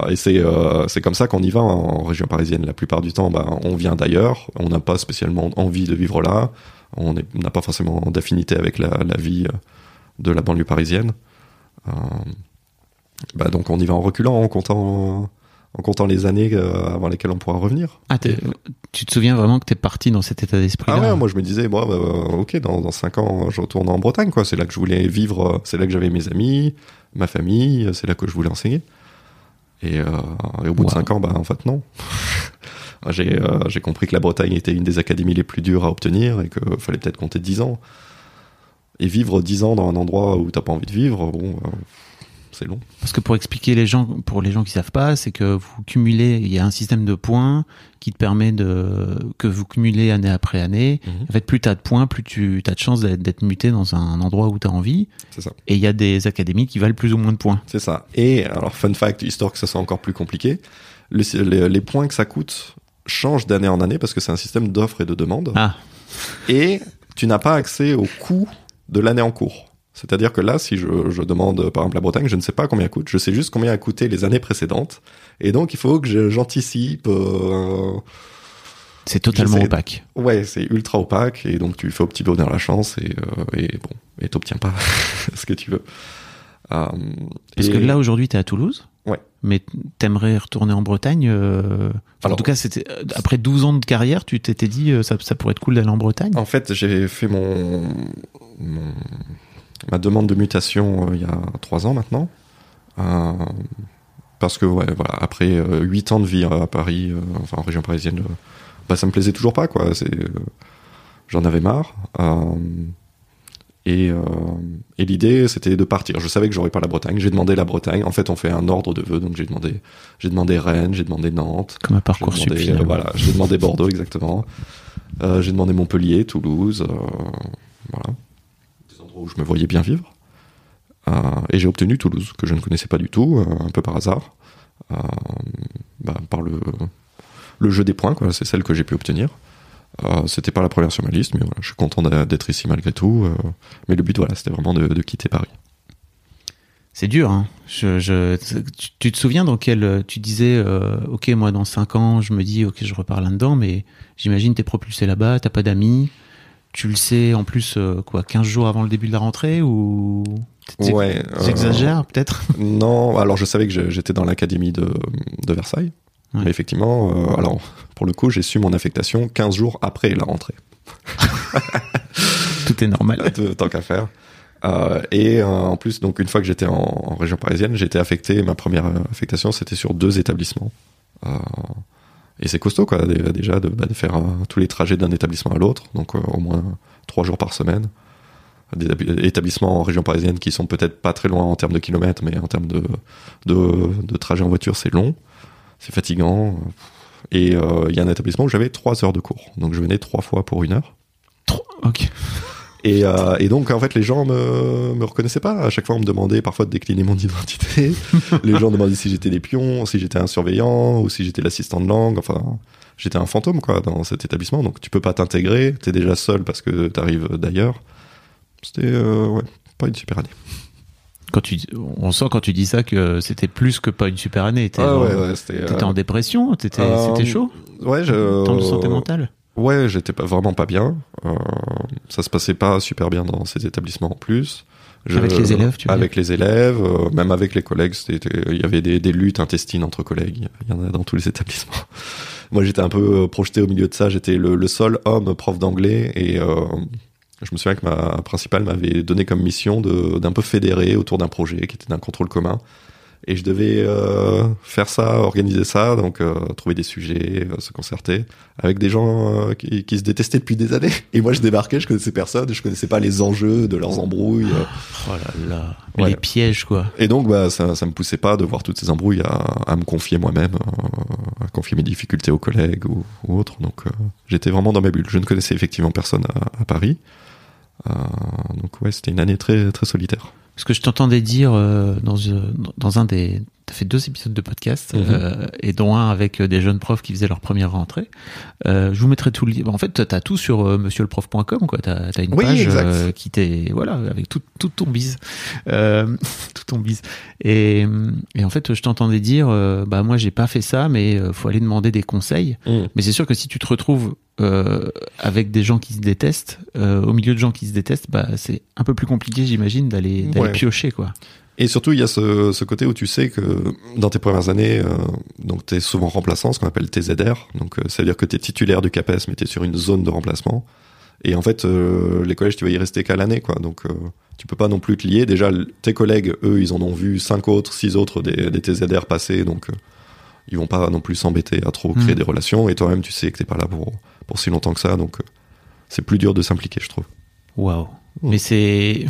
Et c'est c'est comme ça qu'on y va en région parisienne. La plupart du temps, bah, on vient d'ailleurs, on n'a pas spécialement envie de vivre là, on n'a pas forcément d'affinité avec la, vie de la banlieue parisienne. Euh, bah, donc on y va en reculant, en comptant, en comptant les années euh, avant lesquelles on pourra revenir. Ah, tu te souviens vraiment que t'es parti dans cet état d'esprit-là? Ah ouais, moi je me disais, bon, bah, ok, dans, dans 5 ans, je retourne en Bretagne, quoi. C'est là que je voulais vivre, euh, c'est là que j'avais mes amis, ma famille, euh, c'est là que je voulais enseigner. Et, euh, et au bout de Wow. 5 ans, bah en fait, non. j'ai euh, j'ai compris que la Bretagne était une des académies les plus dures à obtenir et qu'il fallait peut-être compter 10 ans. Et vivre 10 ans dans un endroit où t'as pas envie de vivre, bon, euh, c'est long. Parce que pour expliquer les gens, pour les gens qui savent pas, c'est que vous cumulez, il y a un système de points qui te permet de, que vous cumulez année après année. Mhm. En fait, plus t'as de points, plus tu as de chances d'être, muté dans un endroit où t'as envie. C'est ça. Et il y a des académies qui valent plus ou moins de points. C'est ça. Et alors, fun fact, histoire que ça soit encore plus compliqué, le- les, les points que ça coûte changent d'année en année parce que c'est un système d'offres et de demandes. Ah, Et tu n'as pas accès au coût de l'année en cours. C'est-à-dire que là, si je, je demande par exemple la Bretagne, je ne sais pas combien elle coûte, je sais juste combien a coûté les années précédentes. Et donc, il faut que j'anticipe. euh, c'est totalement opaque. Ouais, c'est ultra opaque et donc tu fais au petit bonheur la chance et, euh, et bon, et t'obtiens pas ce que tu veux. Euh, Parce et- que là, aujourd'hui, t'es à Toulouse. Ouais. Mais t'aimerais retourner en Bretagne. euh, enfin, en tout cas, c'était après 12 ans de carrière, tu t'étais dit ça, ça pourrait être cool d'aller en Bretagne. En fait, j'ai fait mon, mon- ma demande de mutation euh, il y a trois ans maintenant. Euh, parce que, ouais, voilà, après euh, huit ans de vie à Paris, enfin en région parisienne, bah, ça me plaisait toujours pas, quoi. C'est, j'en avais marre. Et, euh, et l'idée, c'était de partir. Je savais que j'aurais pas la Bretagne. J'ai demandé la Bretagne. En fait, on fait un ordre de vœux. Donc, j'ai demandé, j'ai demandé Rennes, j'ai demandé Nantes, Comme un j'ai parcours demandé, euh, finalement. voilà, j'ai demandé Bordeaux exactement. Euh, j'ai demandé Montpellier, Toulouse, voilà, où je me voyais bien vivre. Euh, et j'ai obtenu Toulouse que je ne connaissais pas du tout, euh, un peu par hasard, euh, bah, par le jeu des points, quoi. C'est celle que j'ai pu obtenir. C'était pas la première sur ma liste, mais je suis content d'être ici malgré tout. mais le but, voilà, c'était vraiment de, quitter Paris. C'est dur. Hein. Je, tu, te souviens dans quel tu disais ok moi dans 5 ans je me dis ok je repars là-dedans mais j'imagine t'es propulsé là-bas t'as pas d'amis tu le sais en plus euh, quoi 15 jours avant le début de la rentrée ou Ouais, euh, J'exagère peut-être? Non, alors je savais que j'étais dans l'académie de, de Versailles. Ouais. Mais effectivement, euh, alors pour le coup, j'ai su mon affectation 15 jours après la rentrée. tout est normal. tant qu'à faire. Euh, et euh, en plus, donc une fois que j'étais en, en région parisienne, j'ai été affecté. Ma première euh, affectation, c'était sur deux établissements. Et c'est costaud, quoi, dé- déjà de, bah, de faire tous les trajets d'un établissement à l'autre, donc euh, au moins trois jours par semaine. Des étab- établissements en région parisienne qui sont peut-être pas très loin en termes de kilomètres, mais en termes de, de, de trajet en voiture, c'est long, c'est fatigant. Et euh, il y a un établissement où j'avais trois heures de cours, donc je venais trois fois pour une heure. Trop- Ok. Et, euh, et donc, en fait, les gens me, me reconnaissaient pas. À chaque fois, on me demandait parfois de décliner mon identité. les gens demandaient si j'étais des pions, si j'étais un surveillant, ou si j'étais l'assistant de langue. Enfin, j'étais un fantôme, quoi, dans cet établissement. Donc, tu peux pas t'intégrer. T'es déjà seul parce que t'arrives d'ailleurs. C'était, euh, ouais, pas une super année. Quand tu, on sent quand tu dis ça que c'était plus que pas une super année. T'étais Ah ouais, ouais, c'était. euh, en dépression, t'étais, euh, c'était chaud? Ouais, je. En termes de santé mentale? Ouais, j'étais pas vraiment pas bien. Euh, ça se passait pas super bien dans ces établissements en plus. Je- Avec les élèves, tu veux Avec les élèves, euh, même avec les collègues, il y avait des, des luttes intestines entre collègues. Il y en a dans tous les établissements. Moi, j'étais un peu euh, projeté au milieu de ça. J'étais le, le seul homme prof d'anglais et euh, je me souviens que ma principale m'avait donné comme mission de, d'un peu fédérer autour d'un projet qui était d'un contrôle commun. Et je devais euh, faire ça, organiser ça, donc euh, trouver des sujets, euh, se concerter avec des gens qui, qui se détestaient depuis des années. Et moi, je débarquais, je connaissais personne, je connaissais pas les enjeux de leurs embrouilles. Oh là là. Ouais. Les pièges, quoi. Et donc, bah, ça, ça me poussait pas de voir toutes ces embrouilles à, à me confier moi-même, à confier mes difficultés aux collègues ou, ou autres. Donc, j'étais vraiment dans ma bulle. Je ne connaissais effectivement personne à, à Paris. Donc, ouais, c'était une année très, très solitaire. Ce que je t'entendais dire euh, dans, euh, dans un des. T'as fait deux épisodes de podcast, Mhm. euh, et dont un avec euh, des jeunes profs qui faisaient leur première rentrée. Euh, je vous mettrai tout le. En fait, t'as tout sur euh, monsieurleprof.com, quoi. T'as as une Oui, page qui t'est. Voilà, avec tout, tout ton bise. Tout ton bise. Et, et en fait, je t'entendais dire, bah, moi, j'ai pas fait ça, mais faut aller demander des conseils. Mais c'est sûr que si tu te retrouves euh, avec des gens qui se détestent, euh, au milieu de gens qui se détestent, bah, c'est un peu plus compliqué, j'imagine, d'aller d'aller Ouais. piocher, quoi. Et surtout, il y a ce, ce côté où tu sais que dans tes premières années, euh, donc tu es souvent remplaçant, ce qu'on appelle TZR. Donc, euh, ça veut dire que tu es titulaire du CAPES, mais tu es sur une zone de remplacement. Et en fait, euh, les collèges, tu vas y rester qu'à l'année, quoi. Donc, euh, tu peux pas non plus te lier. Déjà, tes collègues, eux, ils en ont vu cinq autres, six autres des, des TZR passer, donc ils vont pas non plus s'embêter à trop créer Mm. des relations. Et toi-même, tu sais que t'es pas là pour, pour si longtemps que ça, donc c'est plus dur de s'impliquer, je trouve. Waouh. Mm. Mais c'est.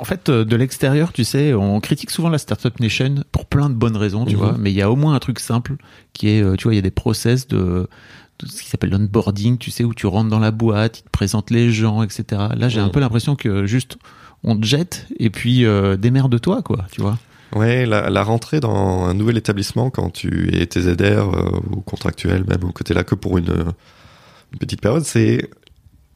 En fait, euh, de l'extérieur, tu sais, on critique souvent la Startup Nation pour plein de bonnes raisons, tu Mhm. vois. Mais il y a au moins un truc simple qui est, euh, tu vois, il y a des process de, de ce qui s'appelle l'onboarding, tu sais, où tu rentres dans la boîte, ils te présentent les gens, etc. Là, j'ai un peu l'impression que juste on te jette et puis euh, démerde-toi, quoi, tu vois. Ouais, la, la rentrée dans un nouvel établissement quand tu es TZR euh, ou contractuel même ou t'es là que pour une, une petite période, c'est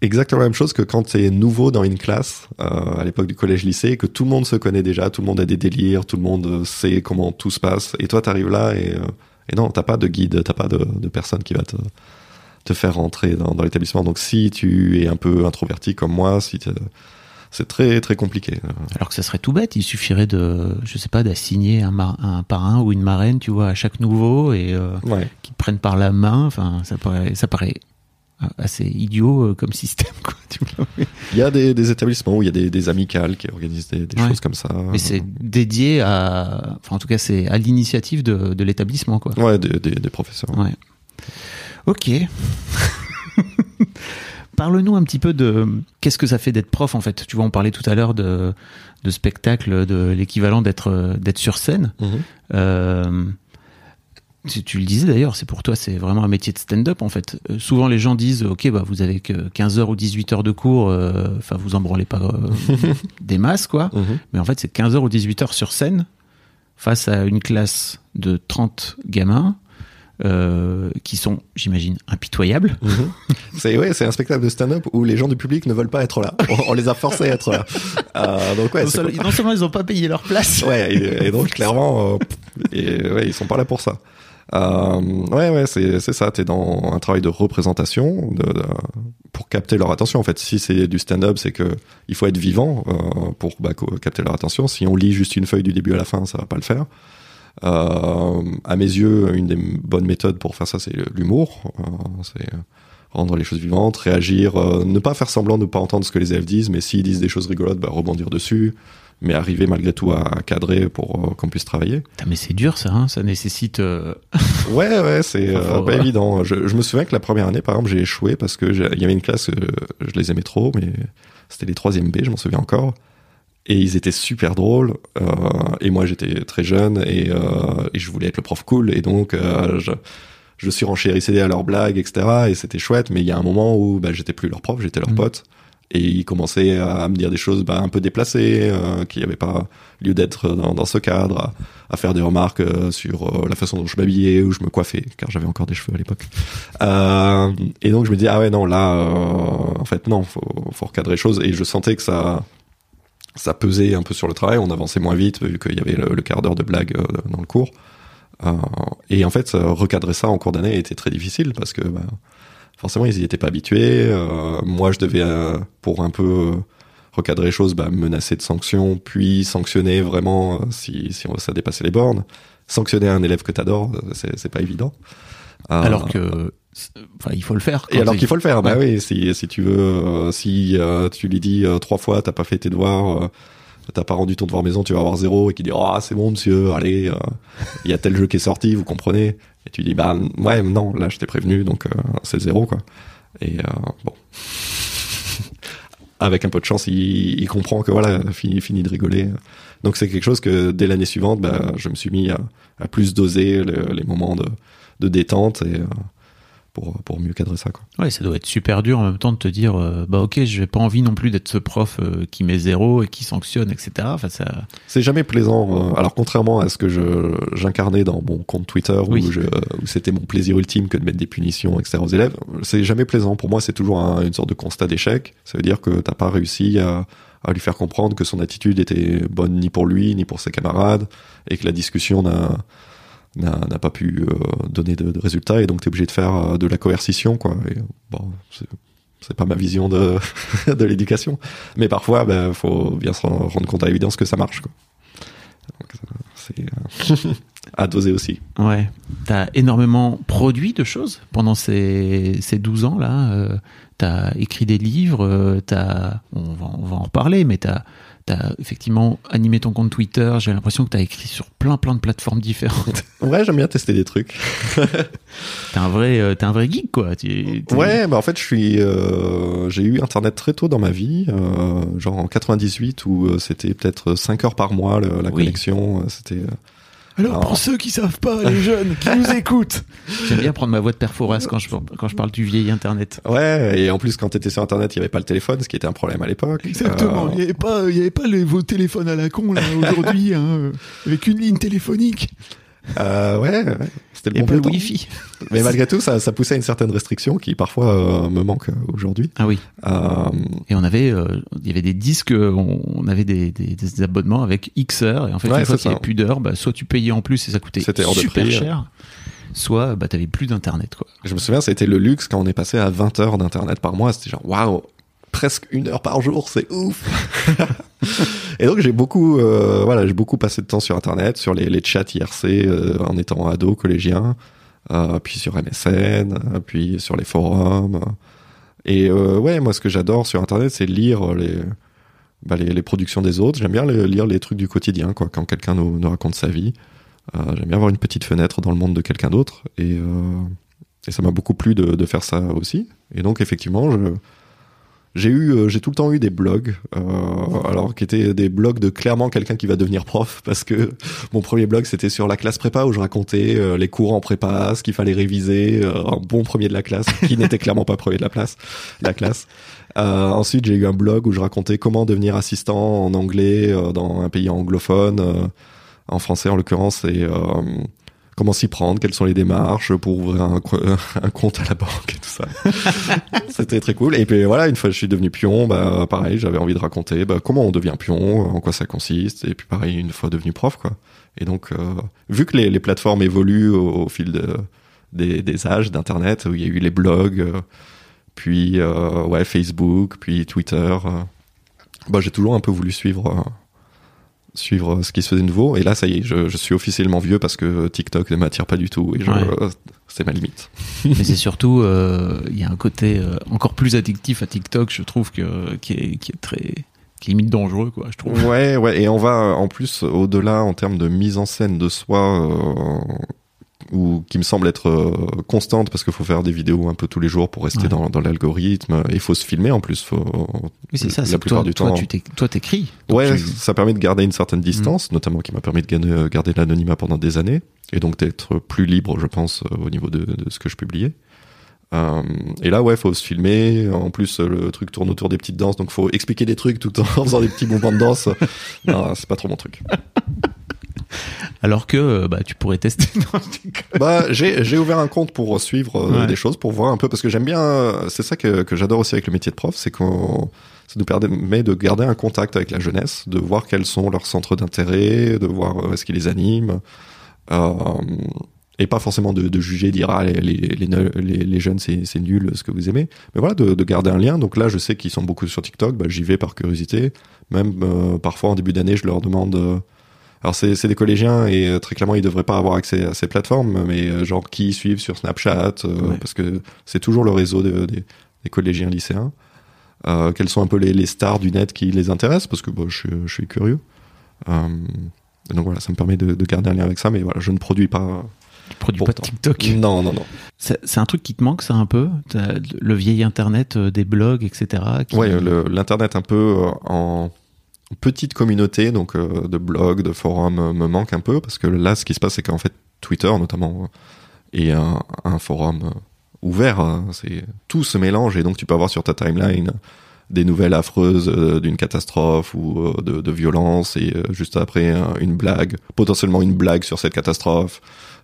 exactement la même chose que quand tu es nouveau dans une classe euh, à l'époque du collège-lycée, que tout le monde se connaît déjà, tout le monde a des délires, tout le monde euh, sait comment tout se passe, et toi t'arrives là et, euh, et non, t'as pas de guide, t'as pas de, de personne qui va te, te faire rentrer dans, dans l'établissement. Donc si tu es un peu introverti comme moi, si c'est très très compliqué. Alors que ça serait tout bête, il suffirait de, je sais pas, d'assigner un, parrain ou une marraine, tu vois, à chaque nouveau et euh, Ouais. prennent par la main. Enfin, ça paraît, ça paraît assez idiot euh, comme système, quoi. Tu vois. Il y a des, des établissements où il y a des, des amicales qui organisent des, des Ouais. choses comme ça. Mais c'est dédié à, enfin, en tout cas, c'est à l'initiative de, de l'établissement, quoi. Ouais, des, professeurs. Ouais. Ok. Parle-nous un petit peu de qu'est-ce que ça fait d'être prof en fait? Tu vois, on parlait tout à l'heure de, de spectacle, de l'équivalent d'être d'être sur scène. Euh, tu, tu le disais d'ailleurs, c'est pour toi, c'est vraiment un métier de stand-up en fait. Euh, souvent les gens disent, ok, bah vous avez que 15 heures ou 18 heures de cours, euh, enfin vous en branlez pas euh, des masses quoi. Mhm. Mais en fait, c'est 15 heures ou 18 heures sur scène face à une classe de 30 gamins euh, qui sont, j'imagine, impitoyables. Mhm. C'est ouais, c'est un spectacle de stand-up où les gens du public ne veulent pas être là. On, on les a forcés à être là. Euh, donc ouais, non, seulement, non seulement ils n'ont pas payé leur place, Ouais, et, et donc clairement, euh, et, ouais, ils sont pas là pour ça. Euh, ouais, ouais, c'est c'est ça. T'es dans un travail de représentation de, de- pour capter leur attention. En fait, si c'est du stand-up, c'est que il faut être vivant euh, pour bah, capter leur attention. Si on lit juste une feuille du début à la fin, ça va pas le faire. Euh, à mes yeux, une des bonnes méthodes pour faire ça, c'est l'humour. Euh, c'est rendre les choses vivantes, réagir, euh, ne pas faire semblant de ne pas entendre ce que les élèves disent, mais s'ils disent des choses rigolotes, bah, rebondir dessus, mais arriver malgré tout à cadrer pour euh, qu'on puisse travailler. Putain, mais c'est dur ça, hein ça nécessite. euh, Ouais, ouais, c'est euh, pas évident. Je, je me souviens que la première année, par exemple, j'ai échoué parce que il y avait une classe, euh, je les aimais trop, mais c'était les troisième B, je m'en souviens encore. Et ils étaient super drôles. euh, et moi, j'étais très jeune et, et je voulais être le prof cool. Et donc, je, je suis renchérissé à leurs blagues, etc. Et c'était chouette. Mais il y a un moment où bah, j'étais plus leur prof, j'étais leur Mhm. pote. Et ils commençaient à me dire des choses bah, un peu déplacées, euh, qui n'avaient pas lieu d'être dans, dans ce cadre, à, à faire des remarques euh, sur euh, la façon dont je m'habillais ou je me coiffais, car j'avais encore des cheveux à l'époque. Euh, et donc je me dis ah ouais non là, euh, en fait non, faut, faut recadrer les choses. Et je sentais que ça ça pesait un peu sur le travail. On avançait moins vite vu qu'il y avait le, le quart d'heure de blague dans le cours. Euh, et en fait, recadrer ça en cours d'année était très difficile parce que bah, forcément, ils y étaient pas habitués. Euh, moi, je devais, euh, pour un peu euh, recadrer les choses, bah, menacer de sanctions, puis sanctionner vraiment euh, si, si on- ça dépassait les bornes. Sanctionner un élève que t'adores, euh, c'est pas évident. Alors que, enfin, il faut le faire. et alors il- qu'il faut le faire, bah Ouais. oui, si, si tu veux, euh, si euh, tu lui dis euh, trois fois t'as pas fait tes devoirs, euh, t'as pas rendu ton devoir maison, tu vas avoir zéro, et qu'il dit ah c'est bon monsieur, allez, euh, il y a tel jeu qui est sorti, vous comprenez, et tu dis bah ouais non, là je t'ai prévenu, donc euh, c'est zéro quoi. Et euh, bon, avec un peu de chance, il, il comprend que voilà, fini, fini de rigoler. Donc c'est quelque chose que dès l'année suivante, bah, je me suis mis à, à plus doser le- les moments de, de détente et euh, pour, pour mieux cadrer ça quoi. Ouais, ça doit être super dur en même temps de te dire, euh, bah ok, j'ai pas envie non plus d'être ce prof euh, qui met zéro et qui sanctionne, etc. Enfin, ça, C'est jamais plaisant. euh, Alors contrairement à ce que je j'incarnais dans mon compte Twitter Oui. où, je- où c'était mon plaisir ultime que de mettre des punitions etc aux élèves, c'est jamais plaisant. Pour moi, c'est toujours un- une sorte de constat d'échec. Ça veut dire que t'as pas réussi à, à lui faire comprendre que son attitude était bonne ni pour lui ni pour ses camarades et que la discussion n'a n'a pas pu euh, donner de, résultats et donc t'es obligé de faire euh, de la coercition quoi. Et, bon, c'est pas ma vision de de l'éducation, mais parfois ben faut bien se rendre compte à l'évidence que ça marche quoi. Euh, c'est à doser aussi. ouais. T'as énormément produit de choses pendant ces, ces 12 ans là. T'as écrit des livres, t'as, on va, on va en reparler, mais t'as, t'as effectivement animé ton compte Twitter. J'ai l'impression que t'as écrit sur plein plein de plateformes différentes. Ouais, j'aime bien tester des trucs. t'es un vrai, euh, t'es un vrai geek quoi. Tu- tu- Ouais, bah en fait, je suis, euh, j'ai eu Internet très tôt dans ma vie, euh, genre en 98 où c'était peut-être 5 heures par mois le- la Oui. connexion. C'était Alors Alors- pour ceux qui savent pas, les jeunes qui nous écoutent, j'aime bien prendre ma voix de père Fouras quand je quand je parle du vieil Internet. ouais. Et en plus, quand t'étais sur Internet, il y avait pas le téléphone, ce qui était un problème à l'époque. Exactement. Euh, Il n'y avait pas, il y avait pas les, vos téléphones à la con là aujourd'hui, hein, avec une ligne téléphonique euh, ouais, ouais, c'était le bon vieux le temps. Wi-Fi. Mais malgré tout, ça, ça poussait à une certaine restriction qui parfois euh, me manque euh, aujourd'hui. Ah oui. Euh, Et on avait, il y avait des disques, on, on avait des, des, des abonnements avec X heures et en fait Ouais, une fois qu'il n'y avait plus d'heures, bah, soit tu payais en plus et ça coûtait super prix, cher, soit bah t'avais plus d'internet quoi. Je me souviens, ça a été le luxe quand on est passé à 20 heures d'internet par mois. C'était genre, waouh, presque une heure par jour, c'est ouf. et donc j'ai beaucoup, euh, voilà, j'ai beaucoup passé de temps sur internet, sur les, chats IRC euh, en étant ado, collégien, euh, puis sur MSN, puis sur les forums. Et ouais, moi ce que j'adore sur internet, c'est lire les, bah, productions des autres. J'aime bien lire les trucs du quotidien, quoi, quand quelqu'un nous, raconte sa vie. J'aime bien avoir une petite fenêtre dans le monde de quelqu'un d'autre. Et, et ça m'a beaucoup plu de, de faire ça aussi. Et donc effectivement, je j'ai eu, euh, j'ai tout le temps eu des blogs, euh, alors qui étaient des blogs de clairement quelqu'un qui va devenir prof, parce que mon premier blog c'était sur la classe prépa où je racontais euh, les cours en prépa, ce qu'il fallait réviser, euh, un bon premier de la classe, qui n'était clairement pas premier de la place, la classe. Euh, ensuite, j'ai eu un blog où je racontais comment devenir assistant en anglais euh, dans un pays anglophone, euh, en français en l'occurrence, et euh, comment s'y prendre, quelles sont les démarches pour ouvrir un, un compte à la banque et tout ça. C'était très cool. Et puis voilà, une fois que je suis devenu pion, bah pareil, j'avais envie de raconter bah, comment on devient pion, en quoi ça consiste, et puis pareil, une fois devenu prof, quoi. Et donc, euh, vu que les, les plateformes évoluent au, au fil de, des, des âges d'Internet, où il y a eu les blogs, euh, puis euh, ouais Facebook, puis Twitter, euh, bah j'ai toujours un peu voulu suivre. Euh, suivre ce qui se faisait de nouveau et là ça y est je, je suis officiellement vieux parce que TikTok ne m'attire pas du tout et Ouais. euh, c'est ma limite Mais c'est surtout, euh, il y a un côté euh, encore plus addictif à TikTok, je trouve que qui est, qui est très, qui est limite dangereux quoi, je trouve. Ouais, ouais, et on va en plus au-delà en termes de mise en scène de soi, euh, ou qui me semble être euh, constante parce qu'il faut faire des vidéos un peu tous les jours pour rester Ouais. dans, dans l'algorithme. Et il faut se filmer en plus. Faut, Oui, c'est ça. La plupart toi, du toi, temps. tu toi, t'écris. Ouais, tu- ça permet de garder une certaine distance, notamment qui m'a permis de garder, garder l'anonymat pendant des années, et donc d'être plus libre, je pense, euh, au niveau de, de ce que je publiais. Euh, et là, ouais, faut se filmer. En plus, euh, le truc tourne autour des petites danses, donc faut expliquer des trucs tout en faisant des petits mouvements de danse. non, c'est pas trop mon truc. Alors que euh, bah, tu pourrais tester. Non. Bah, j'ai ouvert un compte pour suivre euh, Ouais. des choses, pour voir un peu, parce que j'aime bien. euh, C'est ça que, que j'adore aussi avec le métier de prof, c'est qu'on ça nous permet de garder un contact avec la jeunesse, de voir quels sont leurs centres d'intérêt, de voir euh, ce qui les anime, euh, et pas forcément de, de juger, dire ah les les les, ne- les, les jeunes c'est c'est nul ce que vous aimez, mais voilà de, de garder un lien. Donc là, je sais qu'ils sont beaucoup sur TikTok, bah, j'y vais par curiosité. Même euh, parfois en début d'année, je leur demande. Alors c'est c'est des collégiens et euh, très clairement ils devraient pas avoir accès à ces plateformes, mais euh, genre qui suivent sur Snapchat, euh, Ouais. parce que c'est toujours le réseau de- des, des collégiens lycéens. Euh, quelles sont un peu les, les stars du net qui les intéressent, parce que bon, je, suis- je suis curieux. Euh, donc voilà, ça me permet de, de garder un lien avec ça, mais voilà, je ne produis pas. Tu produis pas. TikTok. Non, non, non. C'est c'est un truc qui te manque, ça un peu? Le vieil internet, euh, des blogs, etc. qui- Ouais, le- l'internet un peu euh, en petite communauté, donc euh, de blogs, de forums, euh, me manque un peu parce que là, ce qui se passe, c'est qu'en fait, Twitter notamment euh, est un, forum ouvert. hein. c'est tout se mélange et donc tu peux avoir sur ta timeline des nouvelles affreuses d'une catastrophe ou de, violence et juste après une blague, potentiellement une blague sur cette catastrophe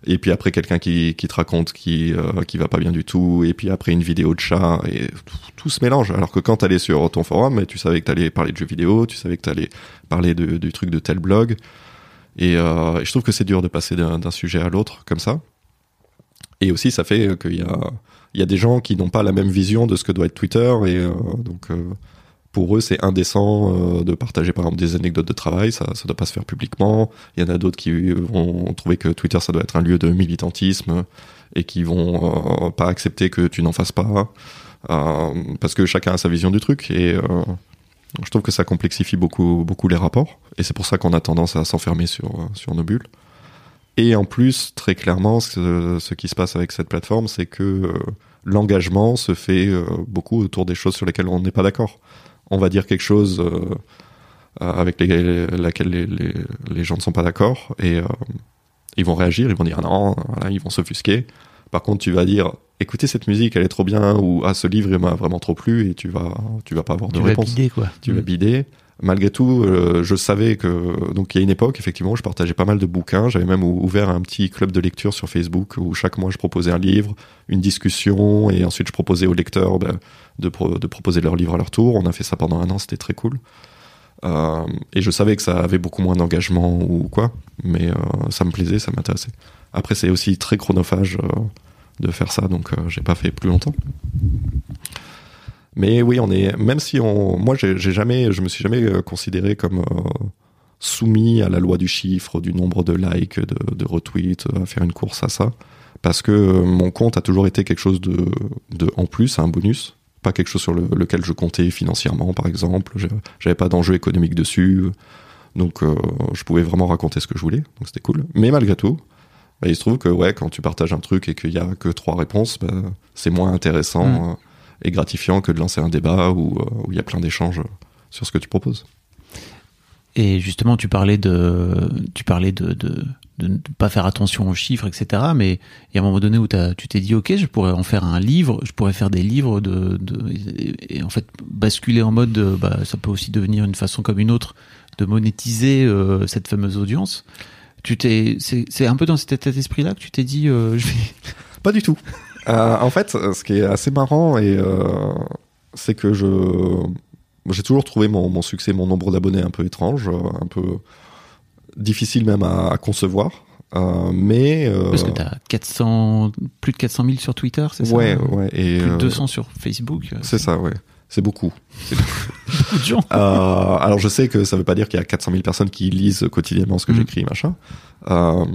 et puis après quelqu'un qui, qui te raconte qui euh, qui va pas bien du tout. Et puis après une vidéo de chat. Et tout, se mélange. Alors que quand t'allais sur ton forum tu savais que t'allais parler de jeux vidéo tu savais que t'allais parler de, du truc de tel blog. Et, euh, je trouve que c'est dur de passer d'un sujet à l'autre comme ça. Et aussi ça fait qu'il y a il y a des gens qui n'ont pas la même vision de ce que doit être Twitter. Et euh, donc euh, pour eux c'est indécent euh, de partager par exemple des anecdotes de travail. Ça ça doit pas se faire publiquement. Il y en a d'autres qui vont trouver que Twitter ça doit être un lieu de militantisme et qui vont euh, pas accepter que tu n'en fasses pas euh, parce que chacun a sa vision du truc et je trouve que ça complexifie beaucoup beaucoup les rapports et c'est pour ça qu'on a tendance à s'enfermer sur sur nos bulles. Et en plus très clairement ce, qui se passe avec cette plateforme c'est que l'engagement se fait beaucoup autour des choses sur lesquelles on n'est pas d'accord on va dire quelque chose euh, avec les, laquelle les, gens ne sont pas d'accord et euh, ils vont réagir, ils vont dire ah non, voilà, ils vont s'offusquer. Par contre, tu vas dire écoutez cette musique, elle est trop bien ou ah ce livre il m'a vraiment trop plu et tu vas tu vas pas avoir de Tu vas réponse. bider, quoi. Tu vas bider. Malgré tout, euh, je savais que donc il y a une époque effectivement où je partageais pas mal de bouquins. J'avais même ou- ouvert un petit club de lecture sur Facebook où chaque mois je proposais un livre, une discussion et ensuite je proposais aux lecteurs ben, de, pro- de proposer leur livre à leur tour. On a fait ça pendant un an, c'était très cool. Euh, et je savais que ça avait beaucoup moins d'engagement ou quoi, mais euh, ça me plaisait, ça m'intéressait. Après, c'est aussi très chronophage de faire ça, donc j'ai pas fait plus longtemps. Mais oui, on est, même si on, moi, j'ai jamais, je me suis jamais euh, considéré comme euh, soumis à la loi du chiffre, du nombre de likes, de, de retweets, euh, à faire une course à ça, parce que mon compte a toujours été quelque chose de, de en plus, un bonus, pas quelque chose sur le- lequel je comptais financièrement, par exemple. J'avais pas d'enjeu économique dessus, donc euh, je pouvais vraiment raconter ce que je voulais, donc c'était cool. Mais malgré tout, bah, il se trouve que ouais, quand tu partages un truc et qu'il y a que trois réponses, bah, c'est moins intéressant Mm. Et gratifiant que de lancer un débat où euh, où il y a plein d'échanges sur ce que tu proposes. Et justement, tu parlais de, tu parlais de, de, de ne pas faire attention aux chiffres, etc. Mais il y a un moment donné où tu t'es dit, ok, je pourrais en faire un livre, je pourrais faire des livres de, de et, et en fait basculer en mode, euh, bah, ça peut aussi devenir une façon comme une autre de monétiser euh, cette fameuse audience. Tu t'es, c'est, c'est un peu dans cet état d'esprit-là que tu t'es dit, euh, je vais. Pas du tout. Euh, en fait, ce qui est assez marrant, et euh, c'est que je j'ai toujours trouvé mon, mon succès, mon nombre d'abonnés un peu étrange, euh, un peu difficile même à, à concevoir. Euh, mais Parce que t'as 400, plus de 400 000 sur Twitter, c'est ça? Ouais, ouais, et Plus de euh, 200 sur Facebook. C'est ça, ouais. C'est beaucoup. beaucoup de gens. Euh, alors je sais que ça veut pas dire qu'il y a 400 000 personnes qui lisent quotidiennement ce que Mm. j'écris, machin. Euh,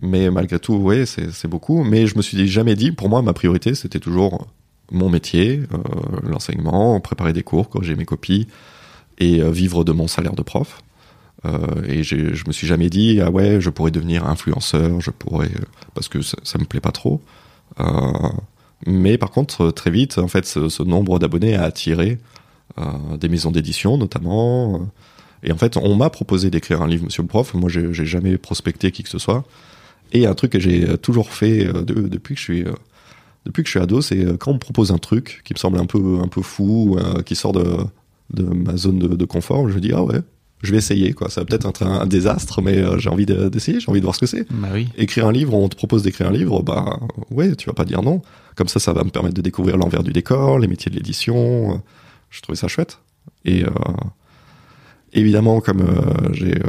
mais malgré tout, ouais, c'est c'est beaucoup. Mais je me suis jamais dit, pour moi, ma priorité, c'était toujours mon métier, euh, l'enseignement, préparer des cours, corriger mes copies et euh, vivre de mon salaire de prof. Euh, et je me suis jamais dit, ah ouais, je pourrais devenir influenceur, je pourrais, parce que ça, ça me plaît pas trop. Euh, mais par contre, très vite, en fait, ce, nombre d'abonnés a attiré euh, des maisons d'édition notamment. euh, Et en fait, on m'a proposé d'écrire un livre, Monsieur le prof. Moi, j'ai jamais prospecté qui que ce soit. Et un truc que j'ai toujours fait euh, de- depuis que je suis euh, depuis que je suis ado, c'est euh, quand on me propose un truc qui me semble un peu un peu fou, euh, qui sort de de ma zone de, de confort, je dis ah ouais, je vais essayer, quoi. Ça va peut-être être un, désastre, mais euh, j'ai envie d'essayer, j'ai envie de voir ce que c'est. Bah oui. Écrire un livre, on te propose d'écrire un livre, bah ouais, tu vas pas dire non. Comme ça, ça va me permettre de découvrir l'envers du décor, les métiers de l'édition. Je trouvais ça chouette. Et euh, évidemment, comme euh, j'ai,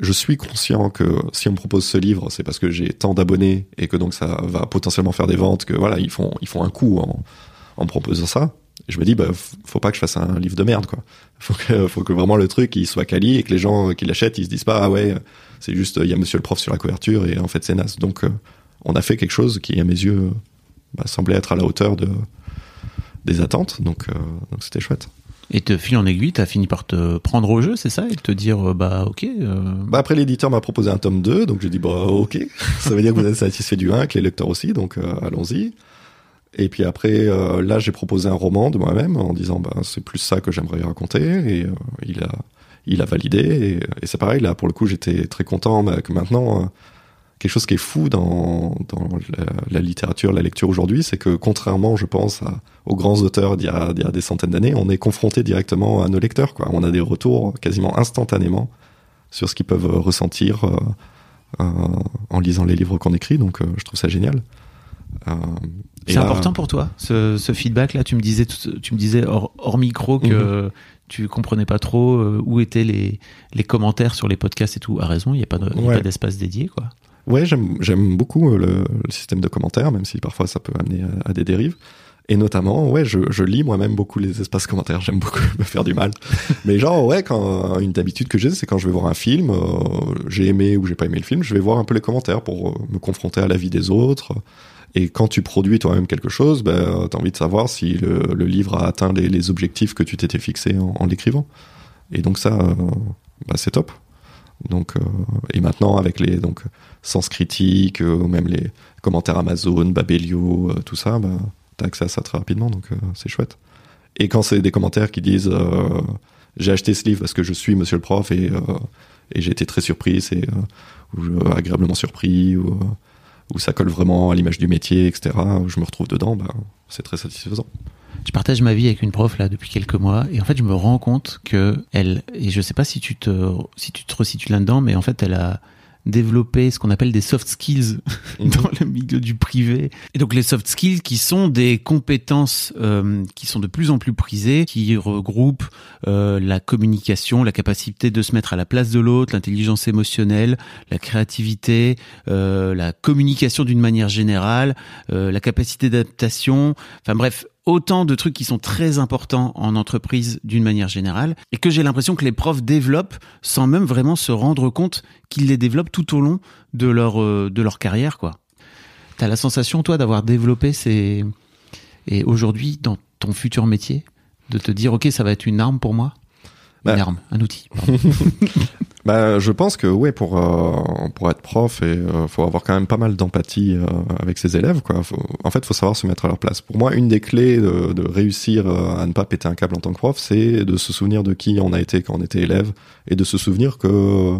je suis conscient que si on me propose ce livre, c'est parce que j'ai tant d'abonnés et que donc ça va potentiellement faire des ventes, que voilà, ils font, ils font un coup en, en me proposant ça. Et je me dis, bah, faut pas que je fasse un livre de merde, quoi. Faut que, faut que vraiment le truc, il soit quali et que les gens qui l'achètent, ils se disent pas, ah ouais, c'est juste, il y a monsieur le prof sur la couverture et en fait, c'est naze. Donc, euh, on a fait quelque chose qui, à mes yeux, bah, semblait être à la hauteur de, des attentes. Donc, euh, donc c'était chouette. Et te fil en aiguille, t'as fini par te prendre au jeu, c'est ça? Et te dire, euh, bah ok. Bah après, l'éditeur m'a proposé un tome 2, donc j'ai dit, bah ok. ça veut dire que vous êtes satisfait du 1, que les lecteurs aussi, donc allons-y. Et puis après, euh, là, j'ai proposé un roman de moi-même en disant, bah, c'est plus ça que j'aimerais raconter. Et euh, il a, il a validé. Et, c'est pareil, là, pour le coup, j'étais très content que maintenant, euh, quelque chose qui est fou dans, dans la, littérature, la lecture aujourd'hui, c'est que contrairement, je pense, aux grands auteurs d'il y a, des centaines d'années, on est confronté directement à nos lecteurs. On a des retours quasiment instantanément sur ce qu'ils peuvent ressentir en lisant les livres qu'on écrit. Donc, je trouve ça génial. C'est important pour toi, ce, feedback-là? Tu me disais, tu me disais hors, micro que mhm. tu comprenais pas trop euh, où étaient les, les commentaires sur les podcasts et tout. À raison, il n'y a pas d'espace dédié, quoi. Ouais, j'aime beaucoup euh, le, système de commentaires, même si parfois ça peut amener à, des dérives. Et notamment, ouais, je, je lis moi-même beaucoup les espaces commentaires. J'aime beaucoup me faire du mal. Mais genre, ouais, quand une habitude que j'ai, c'est quand je vais voir un film, euh, j'ai aimé ou j'ai pas aimé le film, je vais voir un peu les commentaires pour me confronter à la vie des autres. Et quand tu produis toi-même quelque chose, ben, tu as envie de savoir si le, livre a atteint les, objectifs que tu t'étais fixé en, l'écrivant. Et donc ça, euh, bah, c'est top. Donc, euh, et maintenant, avec les donc, sens critiques, euh, même les commentaires Amazon, Babelio, tout ça, bah, tu as accès à ça très rapidement, donc c'est chouette. Et quand c'est des commentaires qui disent j'ai acheté ce livre parce que je suis monsieur le prof et, et j'ai été très surpris, ou agréablement surpris, ou où ça colle vraiment à l'image du métier, etc., où je me retrouve dedans, bah, c'est très satisfaisant. Je partage ma vie avec une prof là depuis quelques mois et en fait je me rends compte que elle et je sais pas si tu te si tu te resitues là-dedans mais en fait elle a développer ce qu'on appelle des soft skills mhm. dans le milieu du privé. Et donc les soft skills qui sont des compétences euh, qui sont de plus en plus prisées, qui regroupent euh, la communication, la capacité de se mettre à la place de l'autre, l'intelligence émotionnelle, la créativité, euh, la communication d'une manière générale, la capacité d'adaptation. Enfin bref, autant de trucs qui sont très importants en entreprise d'une manière générale et que j'ai l'impression que les profs développent sans même vraiment se rendre compte qu'ils les développent tout au long de leur, euh, de leur carrière, quoi. T'as la sensation, toi, d'avoir développé ces... Et aujourd'hui, dans ton futur métier, de te dire, OK, ça va être une arme pour moi? Une bah. arme, un outil. Bah, je pense que ouais, pour euh, pour être prof, et euh, faut avoir quand même pas mal d'empathie euh, avec ses élèves. Quoi. en fait, faut savoir se mettre à leur place. Pour moi, une des clés de, de réussir à ne pas péter un câble en tant que prof, c'est de se souvenir de qui on a été quand on était élève et de se souvenir que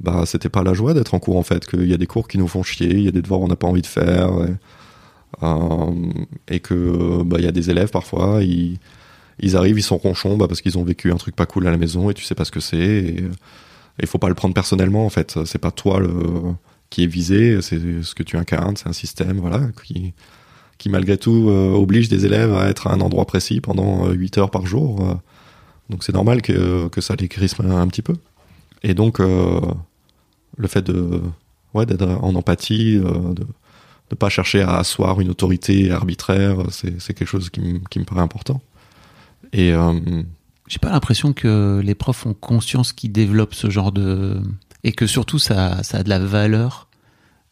bah c'était pas la joie d'être en cours en fait, qu'il y a des cours qui nous font chier, il y a des devoirs qu'on n'a pas envie de faire, et, et que bah il y a des élèves parfois ils ils arrivent, ils sont ronchons bah, parce qu'ils ont vécu un truc pas cool à la maison et tu sais pas ce que c'est. Et, il faut pas le prendre personnellement en fait. C'est pas toi le, qui est visé, c'est ce que tu incarnes, c'est un système voilà qui qui malgré tout euh, oblige des élèves à être à un endroit précis pendant 8 euh, heures par jour. Euh. donc c'est normal que, que ça les crispe un, petit peu. Et donc le fait de ouais d'être en empathie, de ne pas chercher à asseoir une autorité arbitraire, c'est quelque chose qui, qui me paraît important. Et j'ai pas l'impression que les profs ont conscience qu'ils développent ce genre de et que surtout ça, ça a de la valeur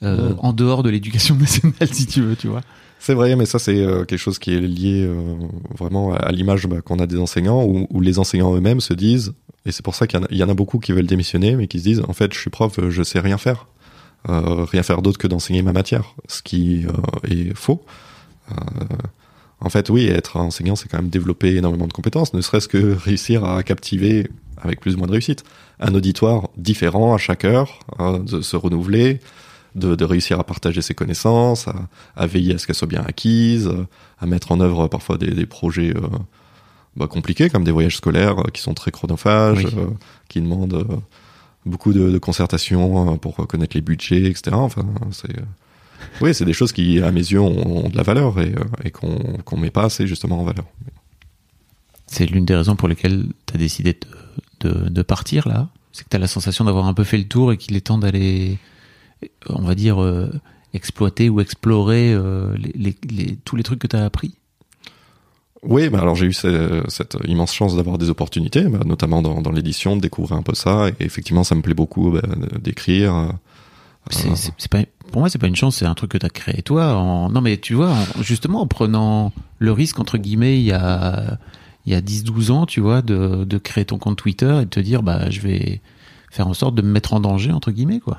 euh, en dehors de l'éducation nationale, si tu veux, tu vois. C'est vrai, mais ça c'est euh, quelque chose qui est lié euh, vraiment à, l'image bah, qu'on a des enseignants, où, les enseignants eux-mêmes se disent, et c'est pour ça qu'il y, en a beaucoup qui veulent démissionner, mais qui se disent, en fait, je suis prof, je sais rien faire, rien faire d'autre que d'enseigner ma matière, ce qui est faux. En fait, oui, être enseignant, c'est quand même développer énormément de compétences, ne serait-ce que réussir à captiver, avec plus ou moins de réussite, un auditoire différent à chaque heure, hein, de se renouveler, de, réussir à partager ses connaissances, à, veiller à ce qu'elles soient bien acquises, à mettre en œuvre parfois des, projets euh, bah, compliqués, comme des voyages scolaires euh, qui sont très chronophages, Oui. euh, qui demandent beaucoup de, de concertation euh, pour connaître les budgets, etc. Enfin, c'est oui, c'est des choses qui, à mes yeux, ont, ont de la valeur et, euh, et qu'on qu'on met pas assez justement en valeur. C'est l'une des raisons pour lesquelles tu as décidé de, de, de partir là. C'est que tu as la sensation d'avoir un peu fait le tour et qu'il est temps d'aller, on va dire, euh, exploiter ou explorer euh, les, les, les- tous les trucs que tu as appris. Oui, bah alors j'ai eu ce- cette immense chance d'avoir des opportunités, bah, notamment dans, dans l'édition, de découvrir un peu ça. Et effectivement, ça me plaît beaucoup bah, d'écrire. C'est, pas, pour moi, c'est pas une chance, c'est un truc que tu as créé toi. En, non, mais tu vois, en- justement, en prenant le risque, entre guillemets, il y a, il y a 10-12 ans, tu vois, de, de créer ton compte Twitter et de te dire, bah, je vais faire en sorte de me mettre en danger, entre guillemets, quoi.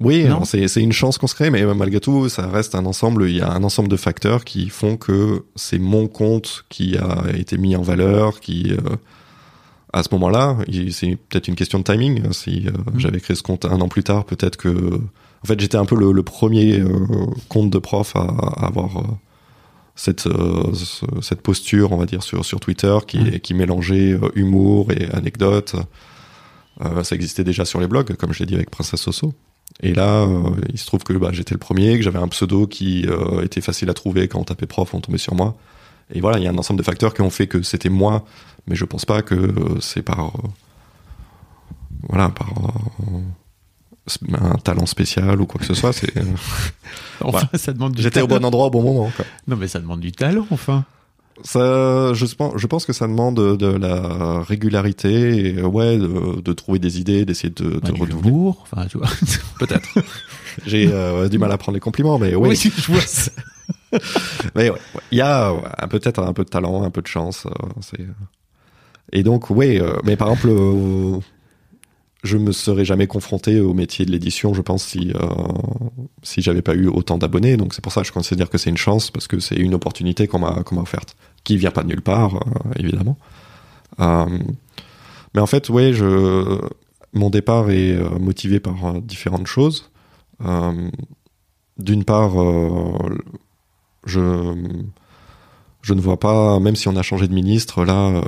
Oui, Non alors c'est c'est une chance qu'on se crée, mais malgré tout, ça reste un ensemble. Il y a un ensemble de facteurs qui font que c'est mon compte qui a été mis en valeur, qui euh, à ce moment-là, c'est peut-être une question de timing. Si euh, j'avais créé ce compte un an plus tard, peut-être que, en fait, j'étais un peu le, le premier euh, compte de prof à, à avoir euh, cette ce- cette posture, on va dire, sur sur Twitter, qui Mhm. qui mélangeait humour et anecdotes. Euh, ça existait déjà sur les blogs, comme je l'ai dit avec Princesse Soso. Et là, il se trouve que bah, j'étais le premier, que j'avais un pseudo qui était facile à trouver quand on tapait prof, on tombait sur moi. Et voilà, il y a un ensemble de facteurs qui ont fait que c'était moi, mais je pense pas que c'est par euh, voilà par euh, un talent spécial ou quoi que ce soit. C'est Enfin, ça demande du j'étais au bon endroit au bon moment. Quoi. Non, mais ça demande du talent, enfin. Ça, je pense, je pense que ça demande de, la régularité, et, euh, ouais, de, de trouver des idées, d'essayer de, de Bah, renouveler. enfin, tu vois. Peut-être. J'ai euh, du mal à prendre les compliments, mais oui. je vois ça. Mais ouais, ouais. il y a ouais, peut-être un peu de talent, un peu de chance. euh, c'est... Et donc, oui, euh, mais par exemple, euh, je me serais jamais confronté au métier de l'édition, je pense, si euh, si j'avais pas eu autant d'abonnés. Donc c'est pour ça que je considère que c'est une chance parce que c'est une opportunité qu'on m'a m'a offerte, qui vient pas de nulle part, euh, évidemment. Euh, mais en fait, oui, je mon départ est euh, motivé par différentes choses. D'une part, je je ne vois pas, même si on a changé de ministre, là,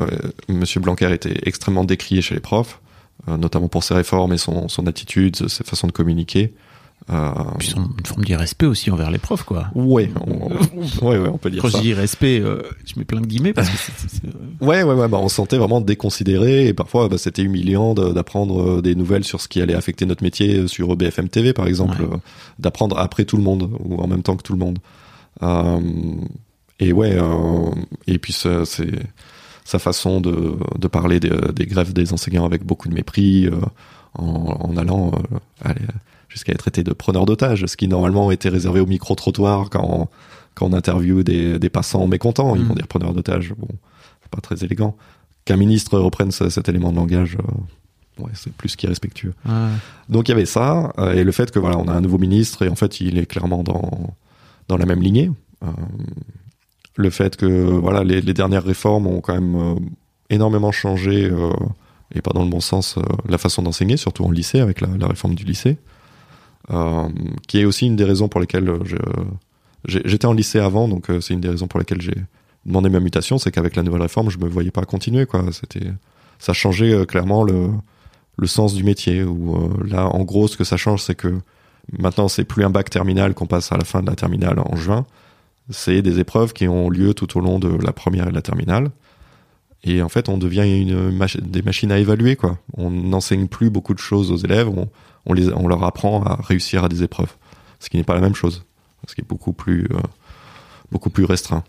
Monsieur Blanquer était extrêmement décrié chez les profs, euh, notamment pour ses réformes et son, son attitude, ses façons de communiquer. Euh, Puis son- une forme d'irrespect aussi envers les profs, quoi. ouais, on, ouais, ouais, on peut dire Quand ça. je dis respect, euh, je mets plein de guillemets parce que c'est- euh, Ouais, ouais, ouais, bah, on se sentait vraiment déconsidéré et parfois bah, c'était humiliant d'apprendre des nouvelles sur ce qui allait affecter notre métier sur BFM TV par exemple, Ouais. euh, d'apprendre après tout le monde ou en même temps que tout le monde. Et ouais, euh, et puis ça, c'est sa façon de, de parler des, des grèves des enseignants avec beaucoup de mépris, euh, en, en allant euh, jusqu'à être traité de preneur d'otages, ce qui normalement était réservé au micro-trottoir quand, quand on interviewe des, des passants mécontents, ils Mhm. vont dire preneur d'otages. Bon, c'est pas très élégant. Qu'un ministre reprenne ce- cet élément de langage, euh, ouais, c'est plus qu'irrespectueux. ouais. Donc il y avait ça, et le fait que voilà, on a un nouveau ministre, et en fait il est clairement dans, dans la même lignée. Le fait que voilà, les, dernières réformes ont quand même euh, énormément changé, euh, et pas dans le bon sens, euh, la façon d'enseigner, surtout en lycée, avec la, la réforme du lycée, qui est aussi une des raisons pour lesquelles j'étais en lycée avant, donc c'est une des raisons pour lesquelles j'ai demandé ma mutation, c'est qu'avec la nouvelle réforme, je me voyais pas continuer, quoi. C'était, ça changeait clairement le, le sens du métier. Où là, en gros, ce que ça change, c'est que maintenant, c'est plus un bac terminal qu'on passe à la fin de la terminale en juin. C'est des épreuves qui ont lieu tout au long de la première et de la terminale. Et en fait, on devient une machi- des machines à évaluer, quoi. On n'enseigne plus beaucoup de choses aux élèves. On, on, les, on leur apprend à réussir à des épreuves, ce qui n'est pas la même chose, ce qui est beaucoup plus, euh, beaucoup plus restreint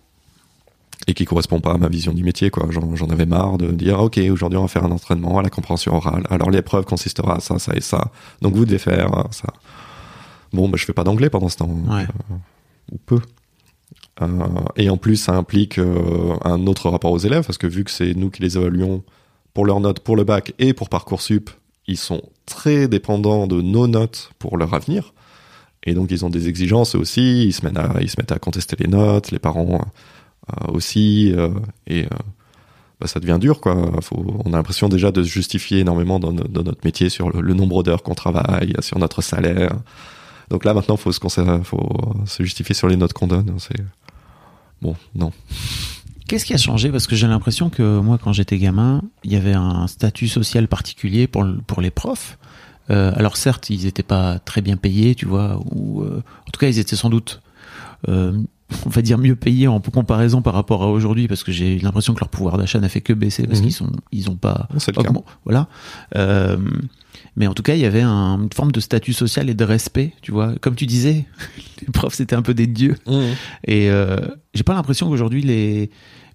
et qui correspond pas à ma vision du métier quoi j'en avais marre de dire ok aujourd'hui on va faire un entraînement à la compréhension orale alors l'épreuve consistera à ça ça et ça donc vous devez faire ça bon bah je fais pas d'anglais pendant ce temps Ouais. euh, ou peu et en plus ça implique euh, un autre rapport aux élèves parce que vu que c'est nous qui les évaluons pour leurs notes pour le bac et pour parcoursup ils sont très dépendants de nos notes pour leur avenir. Et donc ils ont des exigences aussi. Ils se mettent à ils se mettent à contester les notes les parents euh, aussi euh, et euh, bah, ça devient dur quoi. On a l'impression déjà de se justifier énormément dans, no- dans notre métier sur le, nombre d'heures qu'on travaille sur notre salaire. Donc là maintenant faut faut se justifier sur les notes qu'on donne bon non Qu'est-ce qui a changé? Parce que j'ai l'impression que moi, quand j'étais gamin, il y avait un statut social particulier pour, pour les profs. Euh, alors certes, ils n'étaient pas très bien payés, tu vois, ou euh, en tout cas, ils étaient sans doute, euh, on va dire, mieux payés en comparaison par rapport à aujourd'hui, parce que j'ai l'impression que leur pouvoir d'achat n'a fait que baisser, parce Mhm. qu'ils sont, ils ont pas. Augment- Voilà. Euh, mais en tout cas, il y avait un- une forme de statut social et de respect, tu vois. Comme tu disais, les profs c'était un peu des dieux. Et euh, j'ai pas l'impression qu'aujourd'hui les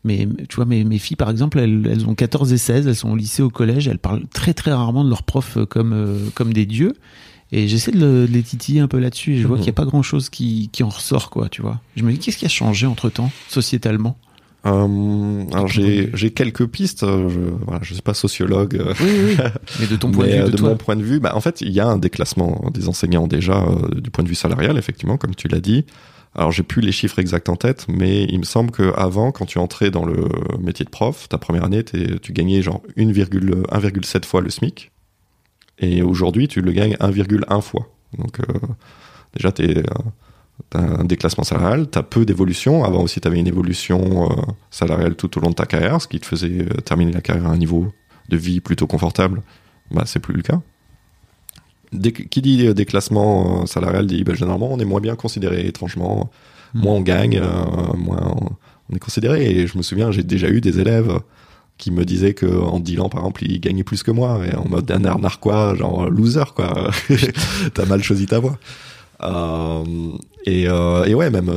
mais tu vois mes, mes filles par exemple elles, elles ont 14 et 16 elles sont au lycée au collège elles parlent très très rarement de leurs profs comme euh, comme des dieux et j'essaie de, le- de les titiller un peu là-dessus et je vois Mhm. qu'il n'y a pas grand chose qui, qui en ressort quoi tu vois je me dis qu'est-ce qui a changé entre temps sociétalement? Euh, alors j'ai j'ai quelques pistes. euh, Je, voilà, je suis pas sociologue. euh, oui oui mais de ton point de vue de, de toi mon point de vue, bah, en fait, il y a un déclassement des enseignants déjà euh, du point de vue salarial, effectivement, comme tu l'as dit. Alors, j'ai plus les chiffres exacts en tête, mais il me semble que avant, quand tu entrais dans le métier de prof, ta première année, tu gagnais genre 1,1 1,7 fois le SMIC, et aujourd'hui, tu le gagnes 1,1 fois. Donc, euh, déjà, t'es, euh, t'as un déclassement salarial, t'as peu d'évolution. Avant aussi, t'avais une évolution euh, salariale tout au long de ta carrière, ce qui te faisait terminer la carrière à un niveau de vie plutôt confortable bah, c'est plus le cas. Dès qui dit déclassement salarial dit bah, généralement on est moins bien considéré étrangement, Hmm. moins on gagne, moins on, on est considéré. Et je me souviens, j'ai déjà eu des élèves qui me disaient que en dealant par exemple ils gagnaient plus que moi et en mode un narquois genre loser quoi. T'as mal choisi ta voie. Euh, et, euh, ouais même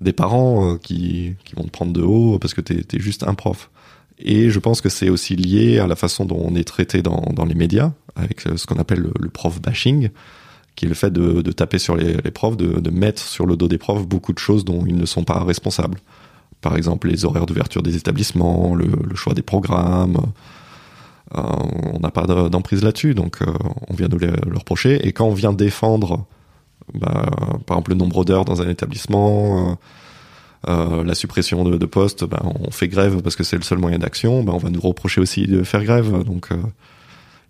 des, parents euh, qui, vont te prendre de haut parce que t'es es juste un prof. Et je pense que c'est aussi lié à la façon dont on est traité dans, les médias, avec euh, ce qu'on appelle le, prof bashing, qui est le fait de, taper sur les, profs, de mettre sur le dos des profs beaucoup de choses dont ils ne sont pas responsables. Par exemple, les horaires d'ouverture des établissements, le, choix des programmes. Euh, on n'a pas de- d'emprise là-dessus, donc euh, on vient nous le reprocher. Et quand on vient défendre, bah, par exemple, le nombre d'heures dans un établissement, euh, la suppression de, postes, ben, on fait grève parce que c'est le seul moyen d'action, ben, on va nous reprocher aussi de faire grève. Donc,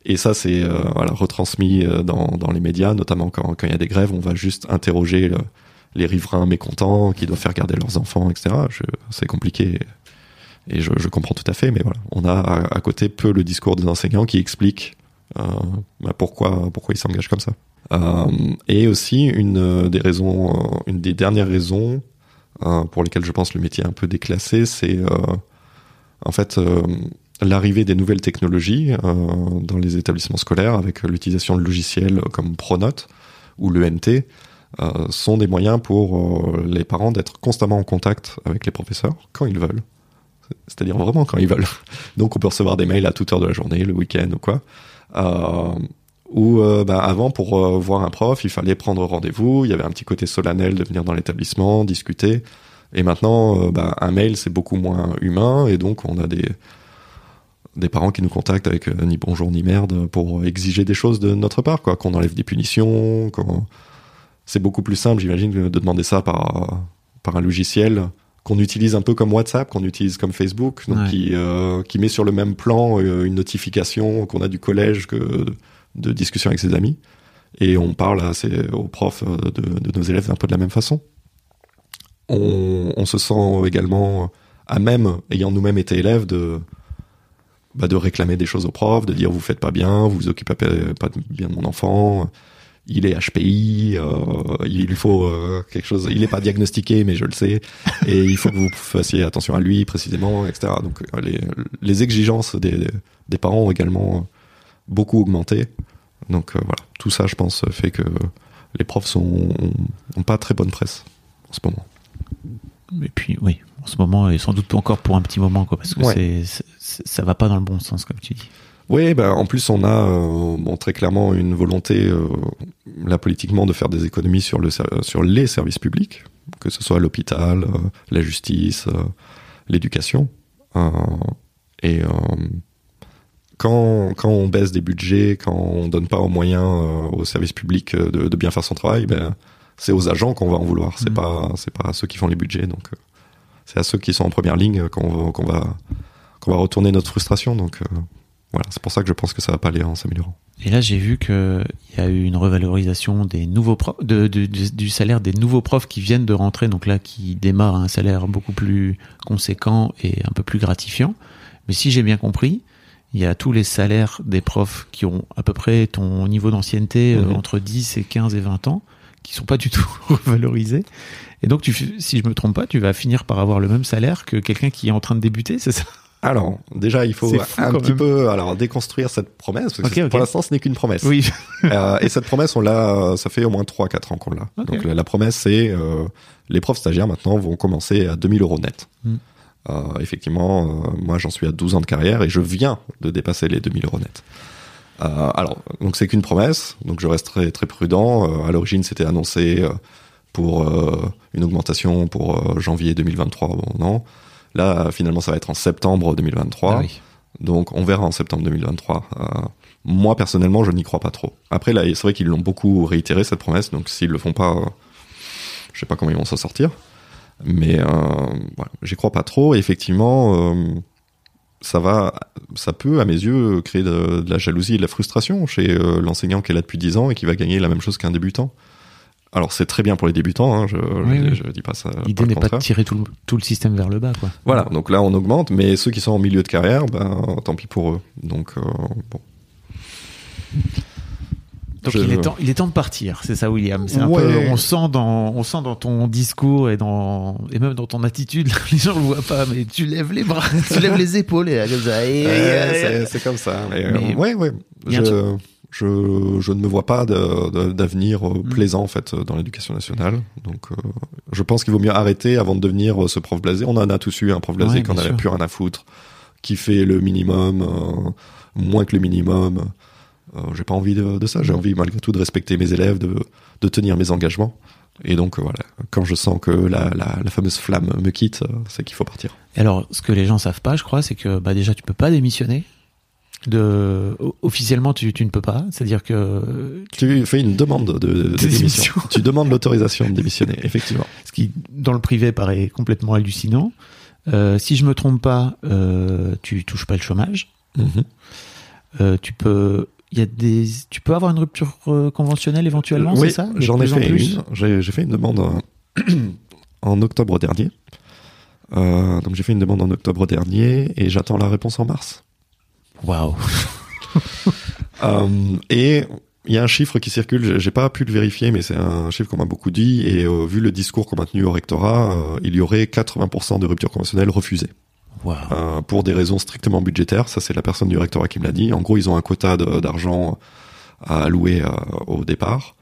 et ça, c'est retransmis dans, les médias, notamment quand il y a des grèves, on va juste interroger les riverains mécontents qui doivent faire garder leurs enfants, etc. C'est compliqué et je, comprends tout à fait, mais voilà, on a à, côté peu le discours des enseignants qui explique euh, ben, pourquoi pourquoi ils s'engagent comme ça. Euh, et aussi une euh, des raisons, une des dernières raisons pour lesquelles je pense le métier est un peu déclassé, c'est en fait l'arrivée des nouvelles technologies dans les établissements scolaires avec l'utilisation de logiciels comme Pronote ou le NT euh, sont des moyens pour euh, les parents d'être constamment en contact avec les professeurs quand ils veulent. C'est-à-dire vraiment quand ils veulent. Donc on peut recevoir des mails à toute heure de la journée, le week-end ou quoi. Euh, euh, bah, avant pour euh, voir un prof, il fallait prendre rendez-vous, il y avait un petit côté solennel de venir dans l'établissement, discuter. Et maintenant, euh, bah, un mail c'est beaucoup moins humain et donc on a des des parents qui nous contactent avec euh, ni bonjour ni merde pour exiger des choses de notre part, quoi, qu'on enlève des punitions, qu'on c'est beaucoup plus simple, j'imagine, de demander ça par par un logiciel qu'on utilise un peu comme WhatsApp, qu'on utilise comme Facebook, donc Ouais. qui euh, qui met sur le même plan euh, une notification qu'on a du collège que de, discussion avec ses amis, et on parle à ses, aux profs euh, de, de nos élèves un peu de la même façon. On, on se sent également à même, ayant nous-mêmes été élèves, de bah, de réclamer des choses aux profs, de dire vous faites pas bien, vous vous occupez pas bien de mon enfant, il est HPI, euh, il lui faut euh, quelque chose, il est pas diagnostiqué mais je le sais, et il faut que vous fassiez attention à lui précisément, etc. Donc euh, les, les exigences des, des parents ont également beaucoup augmenté. Donc euh, voilà, tout ça je pense fait que les profs sont ont pas très bonne presse en ce moment. et puis oui en ce moment et sans doute encore pour un petit moment quoi parce que Ouais. c'est- ça va pas dans le bon sens comme tu dis Oui, bah, en plus on a euh, bon, très clairement une volonté euh, là politiquement de faire des économies sur, le, sur les services publics, que ce soit l'hôpital, euh, la justice, l'éducation. Et quand, quand on baisse des budgets, quand on donne pas aux moyens aux services publics de, de bien faire son travail, ben, c'est aux agents qu'on va en vouloir. C'est Mhm. pas c'est pas à ceux qui font les budgets. Donc c'est à ceux qui sont en première ligne qu'on va qu'on va qu'on va retourner notre frustration. Donc voilà, c'est pour ça que je pense que ça va pas aller en s'améliorant. Et là, j'ai vu que il y a eu une revalorisation des nouveaux profs, de, de- du- du salaire des nouveaux profs qui viennent de rentrer, donc là, qui démarrent à un salaire beaucoup plus conséquent et un peu plus gratifiant. Mais si j'ai bien compris, il y a tous les salaires des profs qui ont à peu près ton niveau d'ancienneté euh, Mhm. entre 10 et 15 et 20 ans, qui sont pas du tout revalorisés. Et donc, tu, si je me trompe pas, tu vas finir par avoir le même salaire que quelqu'un qui est en train de débuter, c'est ça? Alors, déjà, il faut fou, un petit même. peu alors déconstruire cette promesse, parce que pour l'instant, ce n'est qu'une promesse. Oui. Euh, et cette promesse, on l'a, ça fait au moins 3-4 ans qu'on l'a. Donc la, la promesse, c'est euh, les profs stagiaires maintenant vont commencer à 2000 euros net. Mm. Euh, effectivement, euh, moi j'en suis à 12 ans de carrière et je viens de dépasser les 2000 euros net. Euh, alors, donc c'est qu'une promesse, donc je resterai très prudent. Euh, à l'origine, c'était annoncé euh, pour euh, une augmentation pour euh, janvier 2023. Bon, non. Là, finalement, ça va être en septembre 2023. Ah oui. Donc on verra en septembre 2023. Euh, moi personnellement, je n'y crois pas trop. Après là, c'est vrai qu'ils l'ont beaucoup réitéré cette promesse, donc s'ils le font pas, euh, je sais pas comment ils vont s'en sortir. Mais euh, voilà, j'y crois pas trop. Et effectivement, euh, ça va, ça peut à mes yeux créer de, de la jalousie et de la frustration chez euh, l'enseignant qui est là depuis 10 ans et qui va gagner la même chose qu'un débutant. Alors c'est très bien pour les débutants, hein, je, Oui, je, oui. je dis pas ça. L'idée n'est pas de tirer tout le, tout le système vers le bas, quoi. Voilà, donc là on augmente, mais ceux qui sont en milieu de carrière, ben tant pis pour eux. Donc euh, bon. Donc Je- il, est temps, il est temps de partir, c'est ça, William. Un peu, on sent dans, on sent dans ton discours et dans, et même dans ton attitude, les gens le voient pas, mais tu lèves les bras, tu lèves les épaules et ça. et- Ouais, c'est- comme ça. Mais, Mais- ouais, ouais. Je, je, je ne me vois pas d'avenir euh, Mm. plaisant en fait dans l'éducation nationale. Donc, euh, je pense qu'il vaut mieux arrêter avant de devenir euh, ce prof blasé. On en a tous eu un prof blasé Ouais, qui en bien avait sûr. plus rien à foutre, qui fait le minimum, euh, moins que le minimum. Euh, j'ai pas envie de, de ça. J'ai envie malgré tout de respecter mes élèves, de, de tenir mes engagements. Et donc voilà, quand je sens que la, la, la fameuse flamme me quitte, c'est qu'il faut partir. Et alors, ce que les gens savent pas, je crois, c'est que, bah, déjà, tu peux pas démissionner. De, officiellement, tu, tu ne peux pas. C'est-à-dire que, Tu fais une demande de, de Démission. tu demandes l'autorisation de démissionner, effectivement. ce qui, dans le privé, paraît complètement hallucinant. Euh, si je me trompe pas, euh, tu touches pas le chômage. Mhm. Euh, tu peux, il y a des, tu peux avoir une rupture euh, conventionnelle éventuellement, oui, c'est ça j'en ai fait une. J'ai fait une demande en octobre dernier. Donc j'ai fait une demande en octobre dernier et j'attends la réponse en mars. Waouh. Euh, et il y a un chiffre qui circule, j'ai- pas pu le vérifier, mais c'est un chiffre qu'on m'a beaucoup dit. Et euh, vu le discours qu'on a tenu au rectorat, euh, il y aurait 80% de ruptures conventionnelles refusées. Euh, pour des raisons strictement budgétaires. Ça, c'est la personne du rectorat qui me l'a dit. En gros, ils ont un quota d'argent à allouer au départ.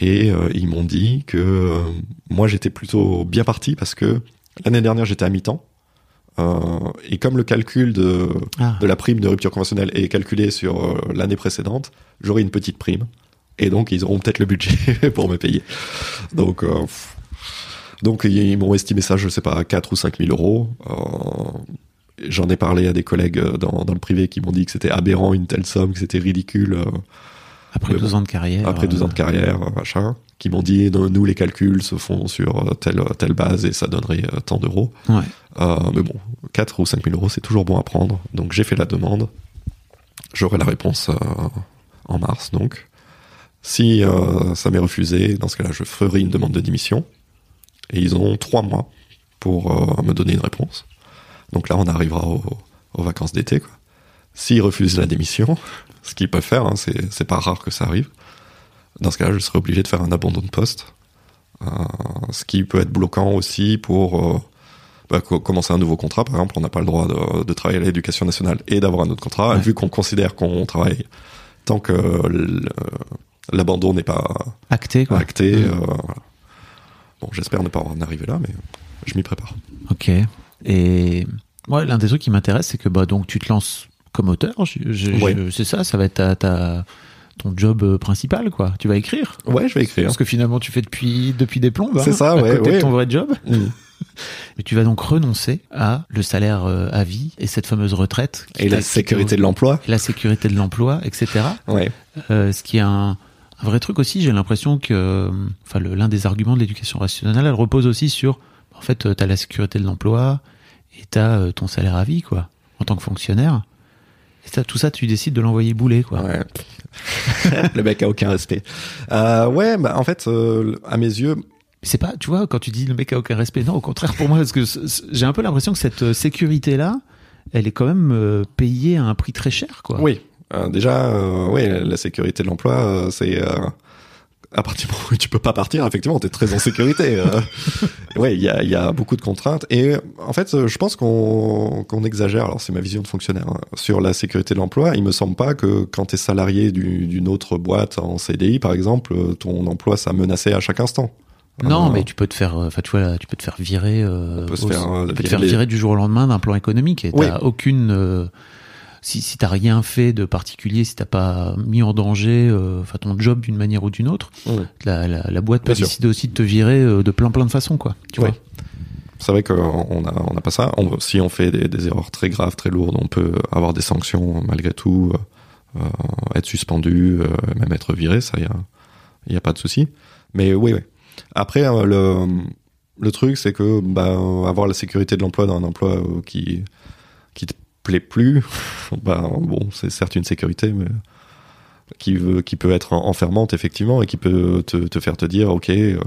Et ils m'ont dit que moi, j'étais plutôt bien parti parce que l'année dernière, j'étais à mi-temps. Euh, et comme le calcul de, Ah. de la prime de rupture conventionnelle est calculé sur euh, l'année précédente, j'aurai une petite prime. Et donc, ils auront peut-être le budget pour me payer. Donc, euh, donc ils m'ont estimé ça, je sais pas, à 4 ou 5 000 euros. Euh, J'en ai parlé à des collègues dans, dans le privé qui m'ont dit que c'était aberrant une telle somme, que c'était ridicule. euh, Après mais 12 bon. ans de carrière. après 12 ans de euh, carrière, euh, machin, qui m'ont dit, nous, les calculs se font sur euh, telle, telle base et ça donnerait tant d'euros. Ouais. Euh, mais bon, 4 ou 5 000 euros, c'est toujours bon à prendre. Donc j'ai fait la demande. J'aurai la réponse euh, en mars, donc. Si euh, ça m'est refusé, dans ce cas-là, je ferai une demande de démission. Et ils ont trois mois pour euh, me donner une réponse. Donc là, on arrivera au- aux vacances d'été. quoi. S'ils refusent la démission, ce qu'ils peuvent faire, hein, c'est c'est pas rare que ça arrive. Dans ce cas-là, je serai obligé de faire un abandon de poste. Euh, ce qui peut être bloquant aussi pour euh, bah, co- commencer un nouveau contrat. Par exemple, on n'a pas le droit de, de travailler à l'éducation nationale et d'avoir un autre contrat. Ouais. Vu qu'on considère qu'on travaille tant que l'abandon n'est pas Acté, quoi. acté. Euh, voilà. Bon, j'espère ne pas en arriver là, mais je m'y prépare. Ok. Et moi, l'un des trucs qui m'intéresse, c'est que bah donc tu te lances comme auteur. Ouais. c'est ça, ça va être ta, ta- ton job euh, principal, quoi. Tu vas écrire. Ouais, je vais écrire. Ce que finalement tu fais depuis depuis des plombes. C'est hein, ça, à ouais, côté ouais. de ton vrai job. Mm. Et tu vas donc renoncer à le salaire euh, à vie et cette fameuse retraite. Et la sécurité de l'emploi. la sécurité de l'emploi, etc. Ouais. Euh, ce qui est un, un vrai truc aussi, j'ai l'impression que, enfin, l'un des arguments de l'éducation rationnelle, elle repose aussi sur, en fait, tu as la sécurité de l'emploi et tu as ton salaire à vie, quoi, en tant que fonctionnaire. Et tout ça, tu décides de l'envoyer bouler, quoi. Ouais. le mec a aucun respect. Euh, ouais, bah, en fait, euh, à mes yeux, C'est pas, tu vois, quand tu dis le mec a aucun respect, non, au contraire pour moi, parce que j'ai un peu l'impression que cette sécurité là, elle est quand même euh, payée à un prix très cher, quoi. oui, euh, déjà, euh, oui, la sécurité de l'emploi, euh, c'est euh, à partir du moment où tu peux pas partir, effectivement, t'es très en sécurité. euh. ouais, il y a, y a beaucoup de contraintes et en fait, je pense qu'on qu'on exagère. Alors, c'est ma vision de fonctionnaire hein, sur la sécurité de l'emploi. Il me semble pas que quand t'es salarié du- d'une autre boîte en CDI, par exemple, ton emploi ça menacé à chaque instant. Non, Euh, mais tu peux te faire, euh, enfin, tu vois, tu peux te faire virer, euh, On peut se au- faire, euh, tu peux te virer faire les- virer du jour au lendemain d'un plan économique et Oui. t'as aucune, euh, si, si t'as rien fait de particulier, si t'as pas mis en danger, euh, enfin, ton job d'une manière ou d'une autre, la, la, la boîte peut sûr. décider aussi de te virer euh, de plein plein de façons, quoi. Tu vois. C'est vrai qu'on a, on a pas ça. On- si on fait des, des erreurs très graves, très lourdes, on peut avoir des sanctions malgré tout, euh, être suspendu, euh, même être viré, ça, il y a, y a pas de souci. Mais oui, oui. Après, euh, le, le truc, c'est que bah, avoir la sécurité de l'emploi dans un emploi qui plaît plus, bah, bon, c'est certes une sécurité, mais qui veut, qui peut être enfermante effectivement et qui peut te, te faire te dire, ok. euh,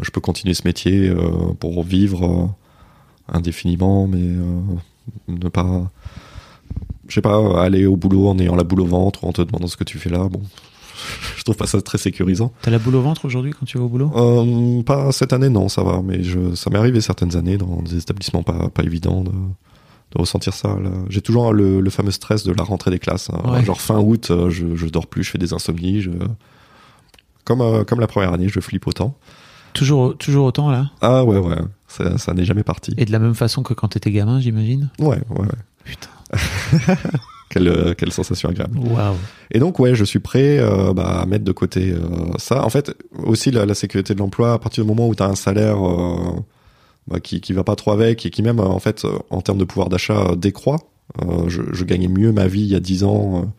je peux continuer ce métier euh, pour vivre euh, indéfiniment, mais ne pas, je sais pas, aller au boulot en ayant la boule au ventre ou en te demandant ce que tu fais là. Bon, je trouve pas ça très sécurisant. T'as la boule au ventre aujourd'hui quand tu vas au boulot? Euh, pas cette année, non, ça va, mais je, ça m'est arrivé certaines années dans des établissements pas, pas évidents de, de ressentir ça. J'ai toujours le, le fameux stress de la rentrée des classes. hein. Ouais. Genre fin août, euh, je, je dors plus, je fais des insomnies. Je... Comme, euh, comme la première année, je flippe autant. Toujours, toujours autant là? Ah ouais, ouais, ça, ça n'est jamais parti. Et de la même façon que quand t'étais gamin, j'imagine? Ouais, ouais, ouais. Putain. Quelle, euh, quelle sensation agréable. Waouh. Et donc, ouais, je suis prêt euh, bah, à mettre de côté euh, ça. En fait, aussi la, la sécurité de l'emploi, à partir du moment où tu as un salaire bah, qui, qui va pas trop avec et qui même, euh, en fait, euh, en termes de pouvoir d'achat, euh, décroît. Je, gagnais mieux ma vie il y a 10 ans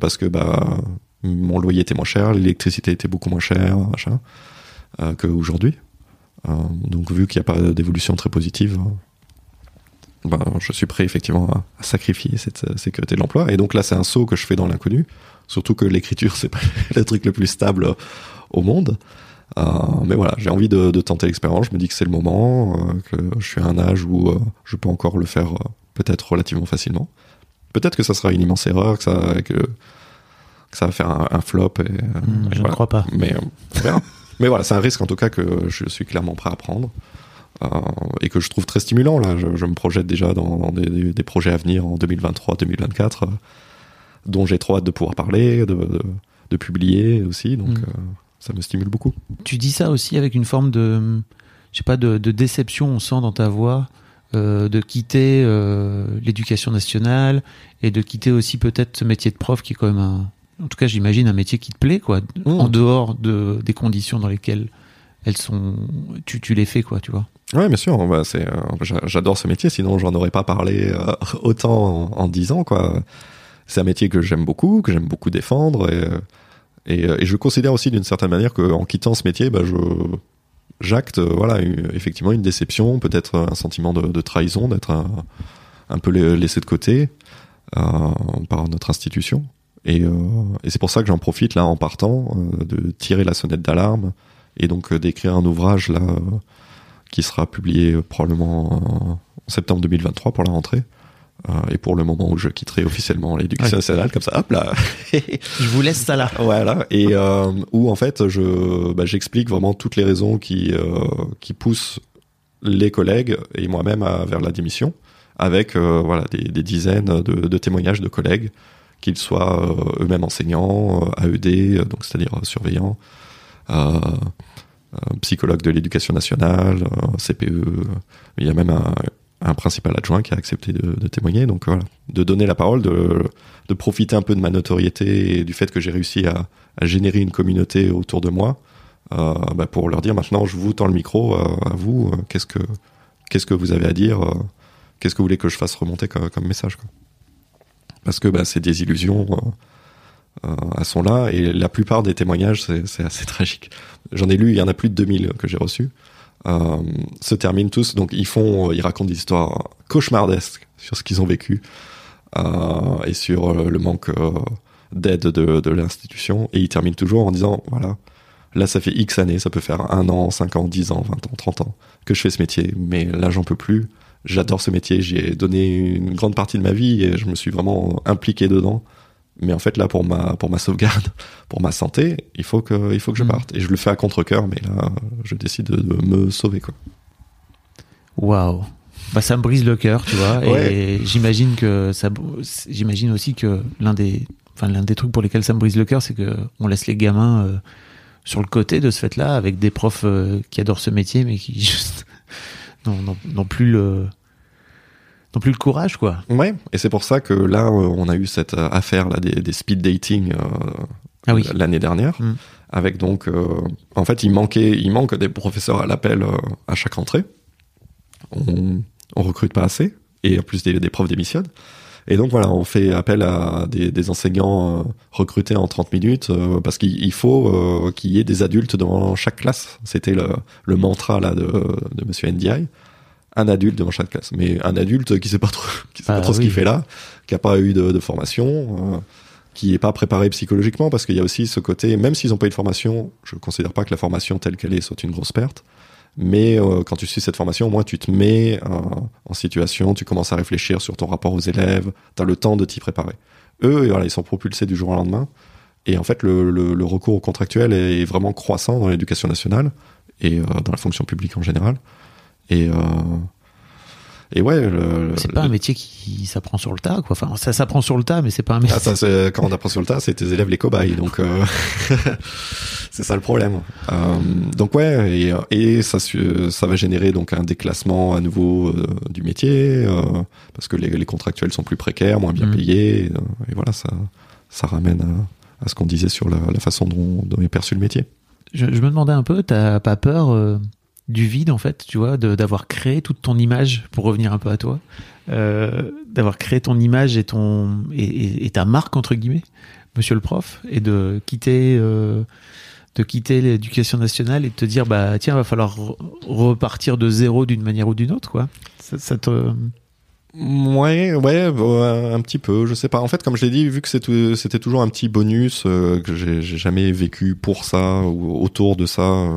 parce que bah, mon loyer était moins cher, l'électricité était beaucoup moins chère, machin, qu'aujourd'hui. Donc, vu qu'il n'y a pas d'évolution très positive, ben, je suis prêt effectivement à, à sacrifier cette sécurité de l'emploi. Et donc là, c'est un saut que je fais dans l'inconnu. Surtout que l'écriture, c'est pas le truc le plus stable au monde. Euh, mais voilà, j'ai envie de, de tenter l'expérience. Je me dis que c'est le moment, euh, que je suis à un âge où euh, je peux encore le faire peut-être relativement facilement. Peut-être que ça sera une immense erreur, que ça, que, que ça va faire un, un flop. Et, Hmm, je ne crois pas. Mais euh. Mais voilà, c'est un risque en tout cas que je suis clairement prêt à prendre euh, et que je trouve très stimulant. Là, je, je me projette déjà dans, dans des, des- des projets à venir en 2023-2024, euh, dont j'ai trop hâte de pouvoir parler, de, de, de publier aussi. Donc, Mm. Ça me stimule beaucoup. Tu dis ça aussi avec une forme de, je sais pas, de, de déception, on sent dans ta voix, euh, de quitter euh, l'éducation nationale et de quitter aussi peut-être ce métier de prof qui est quand même un, en tout cas j'imagine un métier qui te plaît quoi, en dehors de des conditions dans lesquelles elles sont, tu, tu les fais quoi, tu vois. Ouais, bien sûr. Bah, c'est, euh, j'a- j'adore ce métier. Sinon, j'en aurais pas parlé autant en, 10 ans, quoi. C'est un métier que j'aime beaucoup, que j'aime beaucoup défendre, et, et, euh, et je considère aussi d'une certaine manière qu'en quittant ce métier, bah, j'acte, euh, voilà, effectivement une déception, peut-être un sentiment de, trahison, d'être un, peu la- laissé de côté euh, par notre institution. Et, c'est pour ça que j'en profite là en partant de tirer la sonnette d'alarme et donc d'écrire un ouvrage là qui sera publié probablement en, en septembre 2023 pour la rentrée. Euh, et pour le moment où je quitterai officiellement l'éducation nationale, comme ça, hop là. Je vous laisse ça là. voilà. Et euh, où en fait, je, bah, j'explique vraiment toutes les raisons qui euh, qui poussent les collègues et moi-même vers la démission, avec euh, voilà des, des dizaines de, de témoignages de collègues, qu'ils soient eux-mêmes enseignants, AED, donc c'est-à-dire surveillants, psychologues de l'éducation nationale, CPE. Il y a même un, un principal adjoint qui a accepté de, témoigner. Donc voilà, de donner la parole, de, profiter un peu de ma notoriété et du fait que j'ai réussi à, à générer une communauté autour de moi, euh, bah, pour leur dire maintenant, je vous tends le micro euh, à vous. euh, qu'est-ce que qu'est-ce que vous avez à dire Qu'est-ce que vous voulez que je fasse remonter comme, message Parce que bah, ces désillusions euh, euh, elles sont là et la plupart des témoignages, c'est c'est assez tragique. J'en ai lu, il y en a plus de 2000 que j'ai reçus. Euh, se terminent tous, donc ils font, ils racontent des histoires cauchemardesques sur ce qu'ils ont vécu euh, et sur euh, le manque euh, d'aide de, de l'institution. Et il termine toujours en disant voilà là ça fait X années ça peut faire un an 5 ans 10 ans 20 ans 30 ans que je fais ce métier. Mais là j'en peux plus. J'adore ce métier. J'y ai donné une grande partie de ma vie et je me suis vraiment impliqué dedans mais en fait là pour ma pour ma sauvegarde pour ma santé il faut que il faut que je Mhm. parte et je le fais à contre cœur mais là je décide de, de me sauver quoi Waouh. Bah, ça me brise le cœur, tu vois. Ouais. Et j'imagine que ça, j'imagine aussi que l'un des, enfin, l'un des trucs pour lesquels ça me brise le cœur, c'est que on laisse les gamins euh, sur le côté de ce fait-là, avec des profs euh, qui adorent ce métier, mais qui juste n'ont plus le, n'ont plus le courage, quoi. ouais et c'est pour ça que là euh, on a eu cette euh, affaire là des, des speed dating euh, Ah oui. l'année dernière Mm. avec donc euh, en fait il manquait il manque des professeurs à l'appel euh, à chaque rentrée on on recrute pas assez et en plus des, des profs démissionnent et donc voilà on fait appel à des, des enseignants recrutés en 30 minutes euh, parce qu'il il faut euh, qu'il y ait des adultes devant chaque classe c'était le, le mantra là de, de monsieur NDI un adulte devant chaque classe. Mais un adulte qui sait pas trop qui sait Ah pas trop ce qu'il fait là qui a pas eu de, de formation euh, qui est pas préparé psychologiquement parce qu'il y a aussi ce côté même s'ils ont pas eu de formation je considère pas que la formation telle qu'elle est soit une grosse perte mais euh, quand tu suis cette formation au moins tu te mets euh, en situation tu commences à réfléchir sur ton rapport aux élèves tu as le temps de t'y préparer. Eux voilà ils sont propulsés du jour au lendemain et en fait le, le, le recours au contractuel est vraiment croissant dans l'éducation nationale et euh, dans la fonction publique en général et euh, et ouais C'est pas un métier qui s'apprend sur le tas, quoi. Enfin, ça s'apprend sur le tas, mais c'est pas un métier. ah, ça, c'est, quand on apprend sur le tas, c'est tes élèves les cobayes, donc euh, c'est ça le problème. Euh, donc ouais, et, et ça, va générer donc un déclassement à nouveau du métier parce que les, les contractuels sont plus précaires, moins bien Mhm. payés, et, et voilà, ça, ça ramène à, à ce qu'on disait sur la, la façon dont, dont est perçu le métier. Je, je me demandais un peu, t'as pas peur du vide en fait, tu vois, d'avoir créé toute ton image pour revenir un peu à toi, euh, d'avoir créé ton image et ton et, ta marque entre guillemets, Monsieur le prof, et de quitter euh, de quitter l'éducation nationale et de te dire bah tiens va falloir re- repartir de zéro d'une manière ou d'une autre quoi. Ça, te Ouais, ouais, euh, un petit peu, je sais pas. En fait, comme je l'ai dit, vu que c'était toujours un petit bonus que j'ai jamais vécu pour ça ou autour de ça,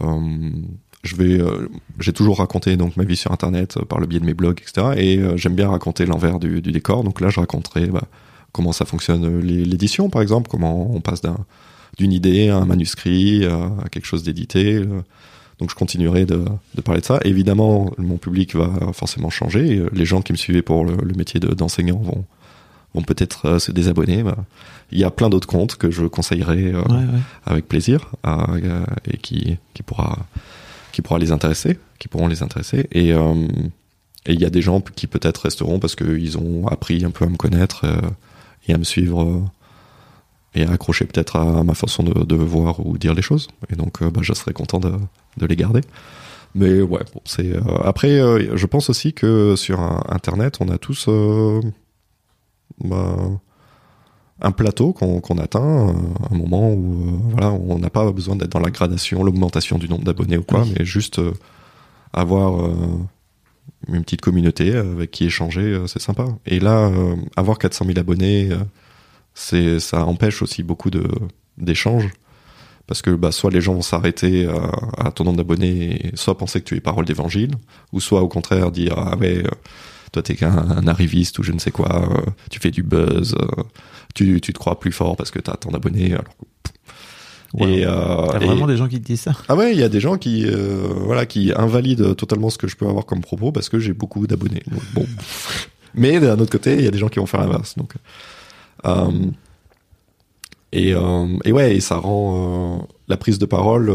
je vais, euh, j'ai toujours raconté donc ma vie sur Internet euh, par le biais de mes blogs, etc. Et euh, j'aime bien raconter l'envers du, décor. Donc là, je raconterai bah, comment ça fonctionne euh, l'é- l'édition, par exemple, comment on passe d'un d'une idée à un manuscrit à, quelque chose d'édité. euh. Donc je continuerai de, parler de ça. Évidemment, mon public va forcément changer. euh, Les gens qui me suivaient pour le, métier de- d'enseignant vont, vont peut-être euh, se désabonner. Bah, il y a plein d'autres comptes que je conseillerais euh, ouais, ouais. avec plaisir euh, et qui, qui pourra qui pourra les intéresser, qui pourront les intéresser. Et et il y a des gens qui peut-être resteront parce qu'ils ont appris un peu à me connaître euh, et à me suivre euh, et à accrocher peut-être à ma façon de, de voir ou dire les choses. Et donc, euh, bah, je serais content de, de les garder. Mais ouais, bon, c'est après. je pense aussi que sur Internet, on a tous bah, un plateau qu'on qu'on atteint, euh, un moment où euh, voilà, on n'a pas besoin d'être dans la gradation, l'augmentation du nombre d'abonnés ou quoi, Oui. mais juste euh, avoir euh, une petite communauté avec qui échanger, c'est sympa. Et là, avoir 400 000 abonnés, c'est ça empêche aussi beaucoup de d'échanges parce que bah, soit les gens vont s'arrêter à, à ton nombre d'abonnés, soit penser que tu es parole d'évangile, ou soit au contraire dire ah ouais, euh, toi t'es qu'un un arriviste ou je ne sais quoi, euh, tu fais du buzz, euh, tu, tu te crois plus fort parce que t'as tant d'abonnés. Alors... Ouais. Et, euh, T'as et- vraiment des gens qui te disent ça? ah ouais, il y a des gens qui voilà qui invalident totalement ce que je peux avoir comme propos parce que j'ai beaucoup d'abonnés. Donc, Bon, mais d'un autre côté, il y a des gens qui vont faire l'inverse. Donc euh, et euh, et ouais, et ça rend euh, la prise de parole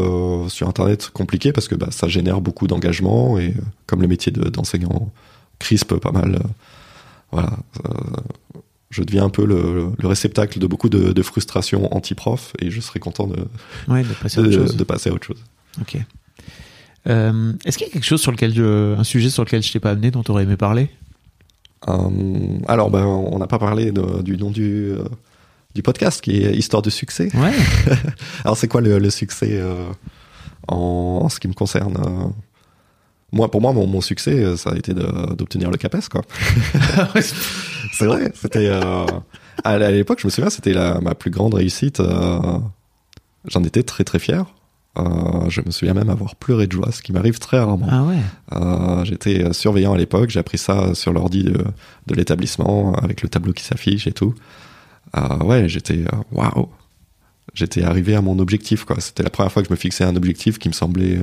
sur Internet compliquée parce que bah, ça génère beaucoup d'engagement et comme le métier de- d'enseignant crispe pas mal, euh, voilà. euh, je deviens un peu le, le réceptacle de beaucoup de, de frustrations anti-prof et je serais content de, Ouais, de passer à de, autre chose. de passer à autre chose. Ok. Euh, Est-ce qu'il y a quelque chose sur lequel je, un sujet sur lequel je t'ai pas amené dont tu aurais aimé parler? Euh, alors, ben, on n'a pas parlé de- du nom du, euh, du podcast qui est Histoire de succès. Ouais. Alors, c'est quoi le, le succès en, en ce qui me concerne Moi, pour moi, mon, mon succès, euh, ça a été d'obtenir le CAPES, quoi. c'est vrai. C'était. euh, à l'époque, je me souviens, c'était ma plus grande réussite. euh, J'en étais très très fier. Euh, je me souviens même avoir pleuré de joie, ce qui m'arrive très rarement. Ah ouais. J'étais surveillant à l'époque, j'ai appris ça sur l'ordi de, de l'établissement avec le tableau qui s'affiche et tout. Ouais, j'étais waouh. J'étais arrivé à mon objectif quoi. C'était la première fois que je me fixais un objectif qui me semblait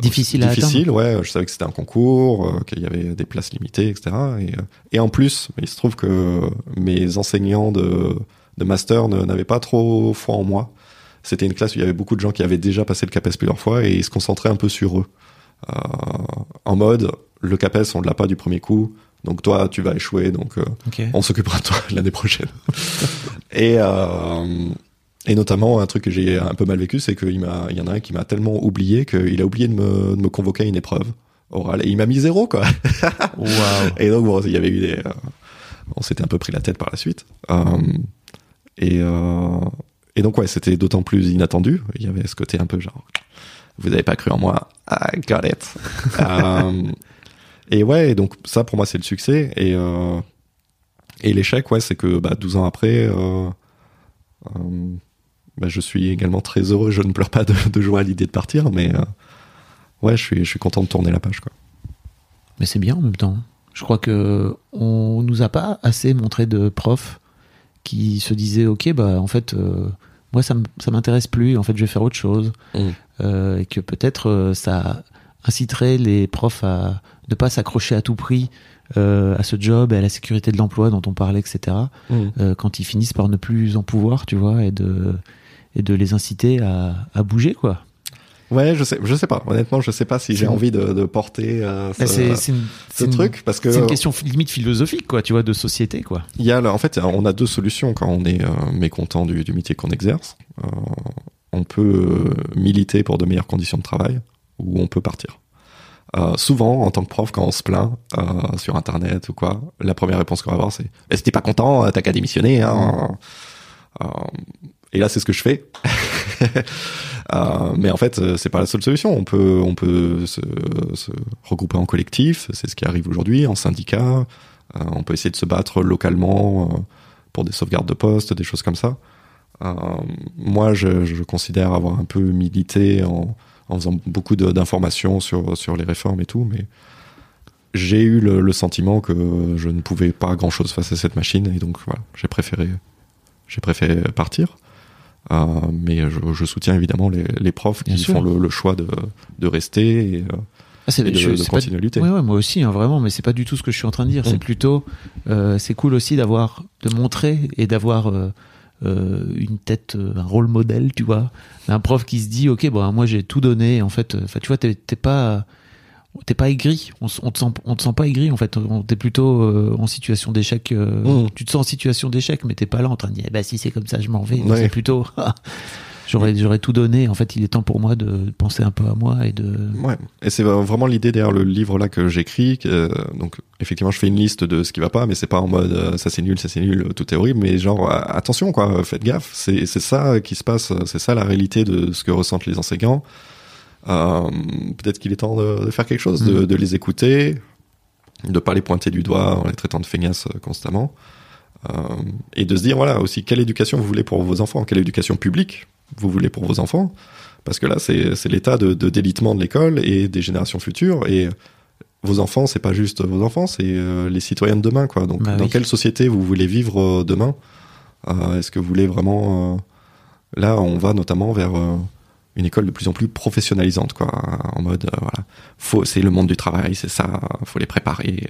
Difficile à difficile. Ouais, je savais que c'était un concours, euh, qu'il y avait des places limitées, etc. Et, euh, et en plus, il se trouve que mes enseignants de, de master n'avaient pas trop foi en moi. C'était une classe où il y avait beaucoup de gens qui avaient déjà passé le CAPES plusieurs fois et ils se concentraient un peu sur eux. Euh, en mode, le CAPES, on ne l'a pas du premier coup, donc toi, tu vas échouer, donc euh, on s'occupera de toi l'année prochaine. et, euh, et notamment, un truc que j'ai un peu mal vécu, c'est qu'il m'a, il y en a un qui m'a tellement oublié qu'il a oublié de me, de me convoquer à une épreuve orale et il m'a mis zéro, quoi. Waouh. Et donc, bon, il y avait eu des, euh, on s'était un peu pris la tête par la suite. Euh, et, euh, et donc, ouais, c'était d'autant plus inattendu. Il y avait ce côté un peu genre, vous avez pas cru en moi, I got it. Et ouais, et donc ça pour moi c'est le succès. Et, et l'échec, ouais, c'est que bah, 12 ans après, bah, je suis également très heureux. Je ne pleure pas de, de joie à l'idée de partir, mais euh, ouais, je suis, je suis content de tourner la page. Quoi. Mais c'est bien en même temps. Je crois que on nous a pas assez montré de profs qui se disaient ok bah en fait euh, moi ça m'intéresse plus en fait je vais faire autre chose Mm. Euh, et que peut-être euh, ça inciterait les profs à ne pas s'accrocher à tout prix euh, à ce job et à la sécurité de l'emploi dont on parlait etc euh, quand ils finissent par ne plus en pouvoir tu vois et de et de les inciter à, à bouger quoi Ouais, je sais, je sais pas. Honnêtement, je sais pas si j'ai envie de, de porter euh, ce, Bah, c'est c'est une, ce c'est une- truc parce que c'est une question limite philosophique quoi tu vois de société quoi il y a, en fait, on a deux solutions quand on est euh, mécontent du, du métier qu'on exerce. Euh, on peut euh, militer pour de meilleures conditions de travail ou on peut partir. Souvent, en tant que prof, quand on se plaint sur Internet ou quoi, la première réponse qu'on va avoir, c'est eh, « Si t'es pas content, t'as qu'à démissionner. Hein. Et là, c'est ce que je fais. Euh, mais en fait, euh, c'est pas la seule solution. On peut, on peut se, regrouper en collectif. C'est ce qui arrive aujourd'hui, en syndicat. Euh, on peut essayer de se battre localement pour des sauvegardes de postes, des choses comme ça. Moi, je, considère avoir un peu milité en, faisant beaucoup d'informations sur, sur les réformes et tout, mais j'ai eu le, le sentiment que je ne pouvais pas grand chose face à cette machine, et donc voilà, j'ai préféré, j'ai préféré partir. Euh, mais je, je soutiens évidemment les, les profs Bien qui sûr. font le, le choix de, de rester et, euh, Ah, c'est de, de c'est pas- continuer à lutter. Ouais, ouais, moi aussi, hein, vraiment, mais c'est pas du tout ce que je suis en train de dire. C'est Mm. plutôt, euh, c'est cool aussi d'avoir, de montrer et d'avoir euh, euh, une tête, un rôle modèle, tu vois, d'un prof qui se dit, ok, bon, moi j'ai tout donné. En fait, tu vois, t'es pas, t'es pas aigri. On, on te sent, on te sent pas aigri. En fait, on- t'es plutôt euh, en situation d'échec. euh, Mm. Tu te sens en situation d'échec, mais t'es pas là en train de dire, eh ben si c'est comme ça, je m'en vais. Ouais. C'est plutôt. J'aurais, j'aurais tout donné. En fait, il est temps pour moi de penser un peu à moi et de. Ouais, et c'est vraiment l'idée derrière le livre là que j'écris. euh, donc effectivement, je fais une liste de ce qui va pas, mais c'est pas en mode ça c'est nul, ça c'est nul, tout est horrible. Mais genre attention quoi, faites gaffe. C'est c'est ça qui se passe, c'est ça la réalité de ce que ressentent les enseignants. Euh, Peut-être qu'il est temps de, de faire quelque chose, de, Mm. de les écouter, de pas les pointer du doigt en les traitant de feignasses euh, constamment, euh, et de se dire voilà aussi quelle éducation vous voulez pour vos enfants, quelle éducation publique vous voulez pour vos enfants? Parce que là, c'est l'état de, de délitement de l'école et des générations futures. Et vos enfants, c'est pas juste vos enfants, c'est euh, les citoyens de demain, quoi. Donc, Bah dans oui. quelle société vous voulez vivre euh, demain? Euh, Est-ce que vous voulez vraiment Là, on va notamment vers une école de plus en plus professionnalisante, quoi. En mode, euh, voilà, faut, c'est le monde du travail, c'est ça, faut les préparer.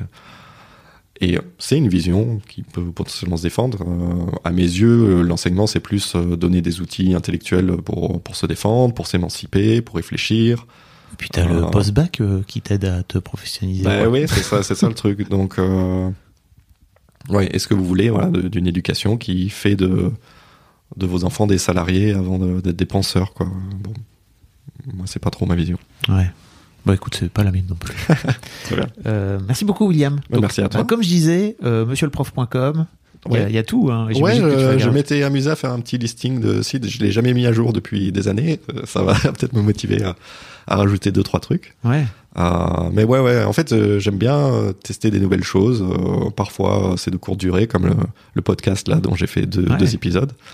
Et c'est une vision qui peut potentiellement se défendre. Euh, à mes yeux, euh, l'enseignement, c'est plus euh, donner des outils intellectuels pour, pour se défendre, pour s'émanciper, pour réfléchir. Et puis t'as le post-bac euh, qui t'aide à te professionnaliser. Bah oui, c'est ça, c'est ça le truc. Donc, euh, ouais, est-ce que vous voulez voilà, d'une éducation qui fait de, de vos enfants des salariés avant de- d'être des penseurs, quoi. Bon, moi, c'est pas trop ma vision. Ouais. Bah écoute, c'est pas la mienne non plus. Euh, merci beaucoup William. Bah, merci à toi. bah, comme je disais, euh, monsieurleprof.com, Il y a- Ouais. il y, a tout. Hein, Ouais, euh, je m'étais amusé à faire un petit listing de sites. Je l'ai jamais mis à jour depuis des années. Euh, Ça va peut-être me motiver à, à rajouter deux trois trucs. Ouais. Euh, mais ouais, ouais. En fait, euh, j'aime bien tester des nouvelles choses. Euh, parfois, c'est de courte durée, comme le, le podcast là dont j'ai fait deux, Ouais. deux épisodes, euh,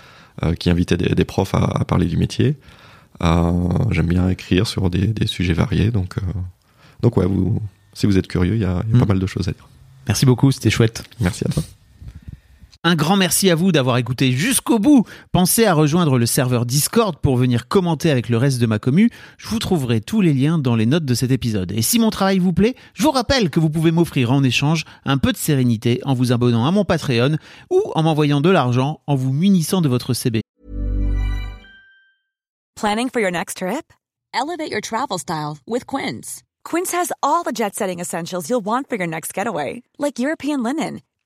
qui invitait des, des profs à, à parler du métier. Euh, j'aime bien écrire sur des, des sujets variés. Donc, euh, donc ouais, vous, si vous êtes curieux, il y a, il y a pas mal de choses à dire. Merci beaucoup, c'était chouette. Merci à toi. Un grand merci à vous d'avoir écouté jusqu'au bout. Pensez à rejoindre le serveur Discord pour venir commenter avec le reste de ma commu. Je vous trouverai tous les liens dans les notes de cet épisode. Et si mon travail vous plaît, je vous rappelle que vous pouvez m'offrir en échange un peu de sérénité en vous abonnant à mon Patreon ou en m'envoyant de l'argent en vous munissant de votre CB. Planning for your next trip? Elevate your travel style with Quince. Quince has all the jet setting essentials you'll want for your next getaway, like European linen,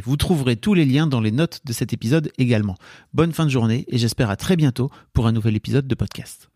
Vous trouverez tous les liens dans les notes de cet épisode également. Bonne fin de journée et j'espère à très bientôt pour un nouvel épisode de podcast.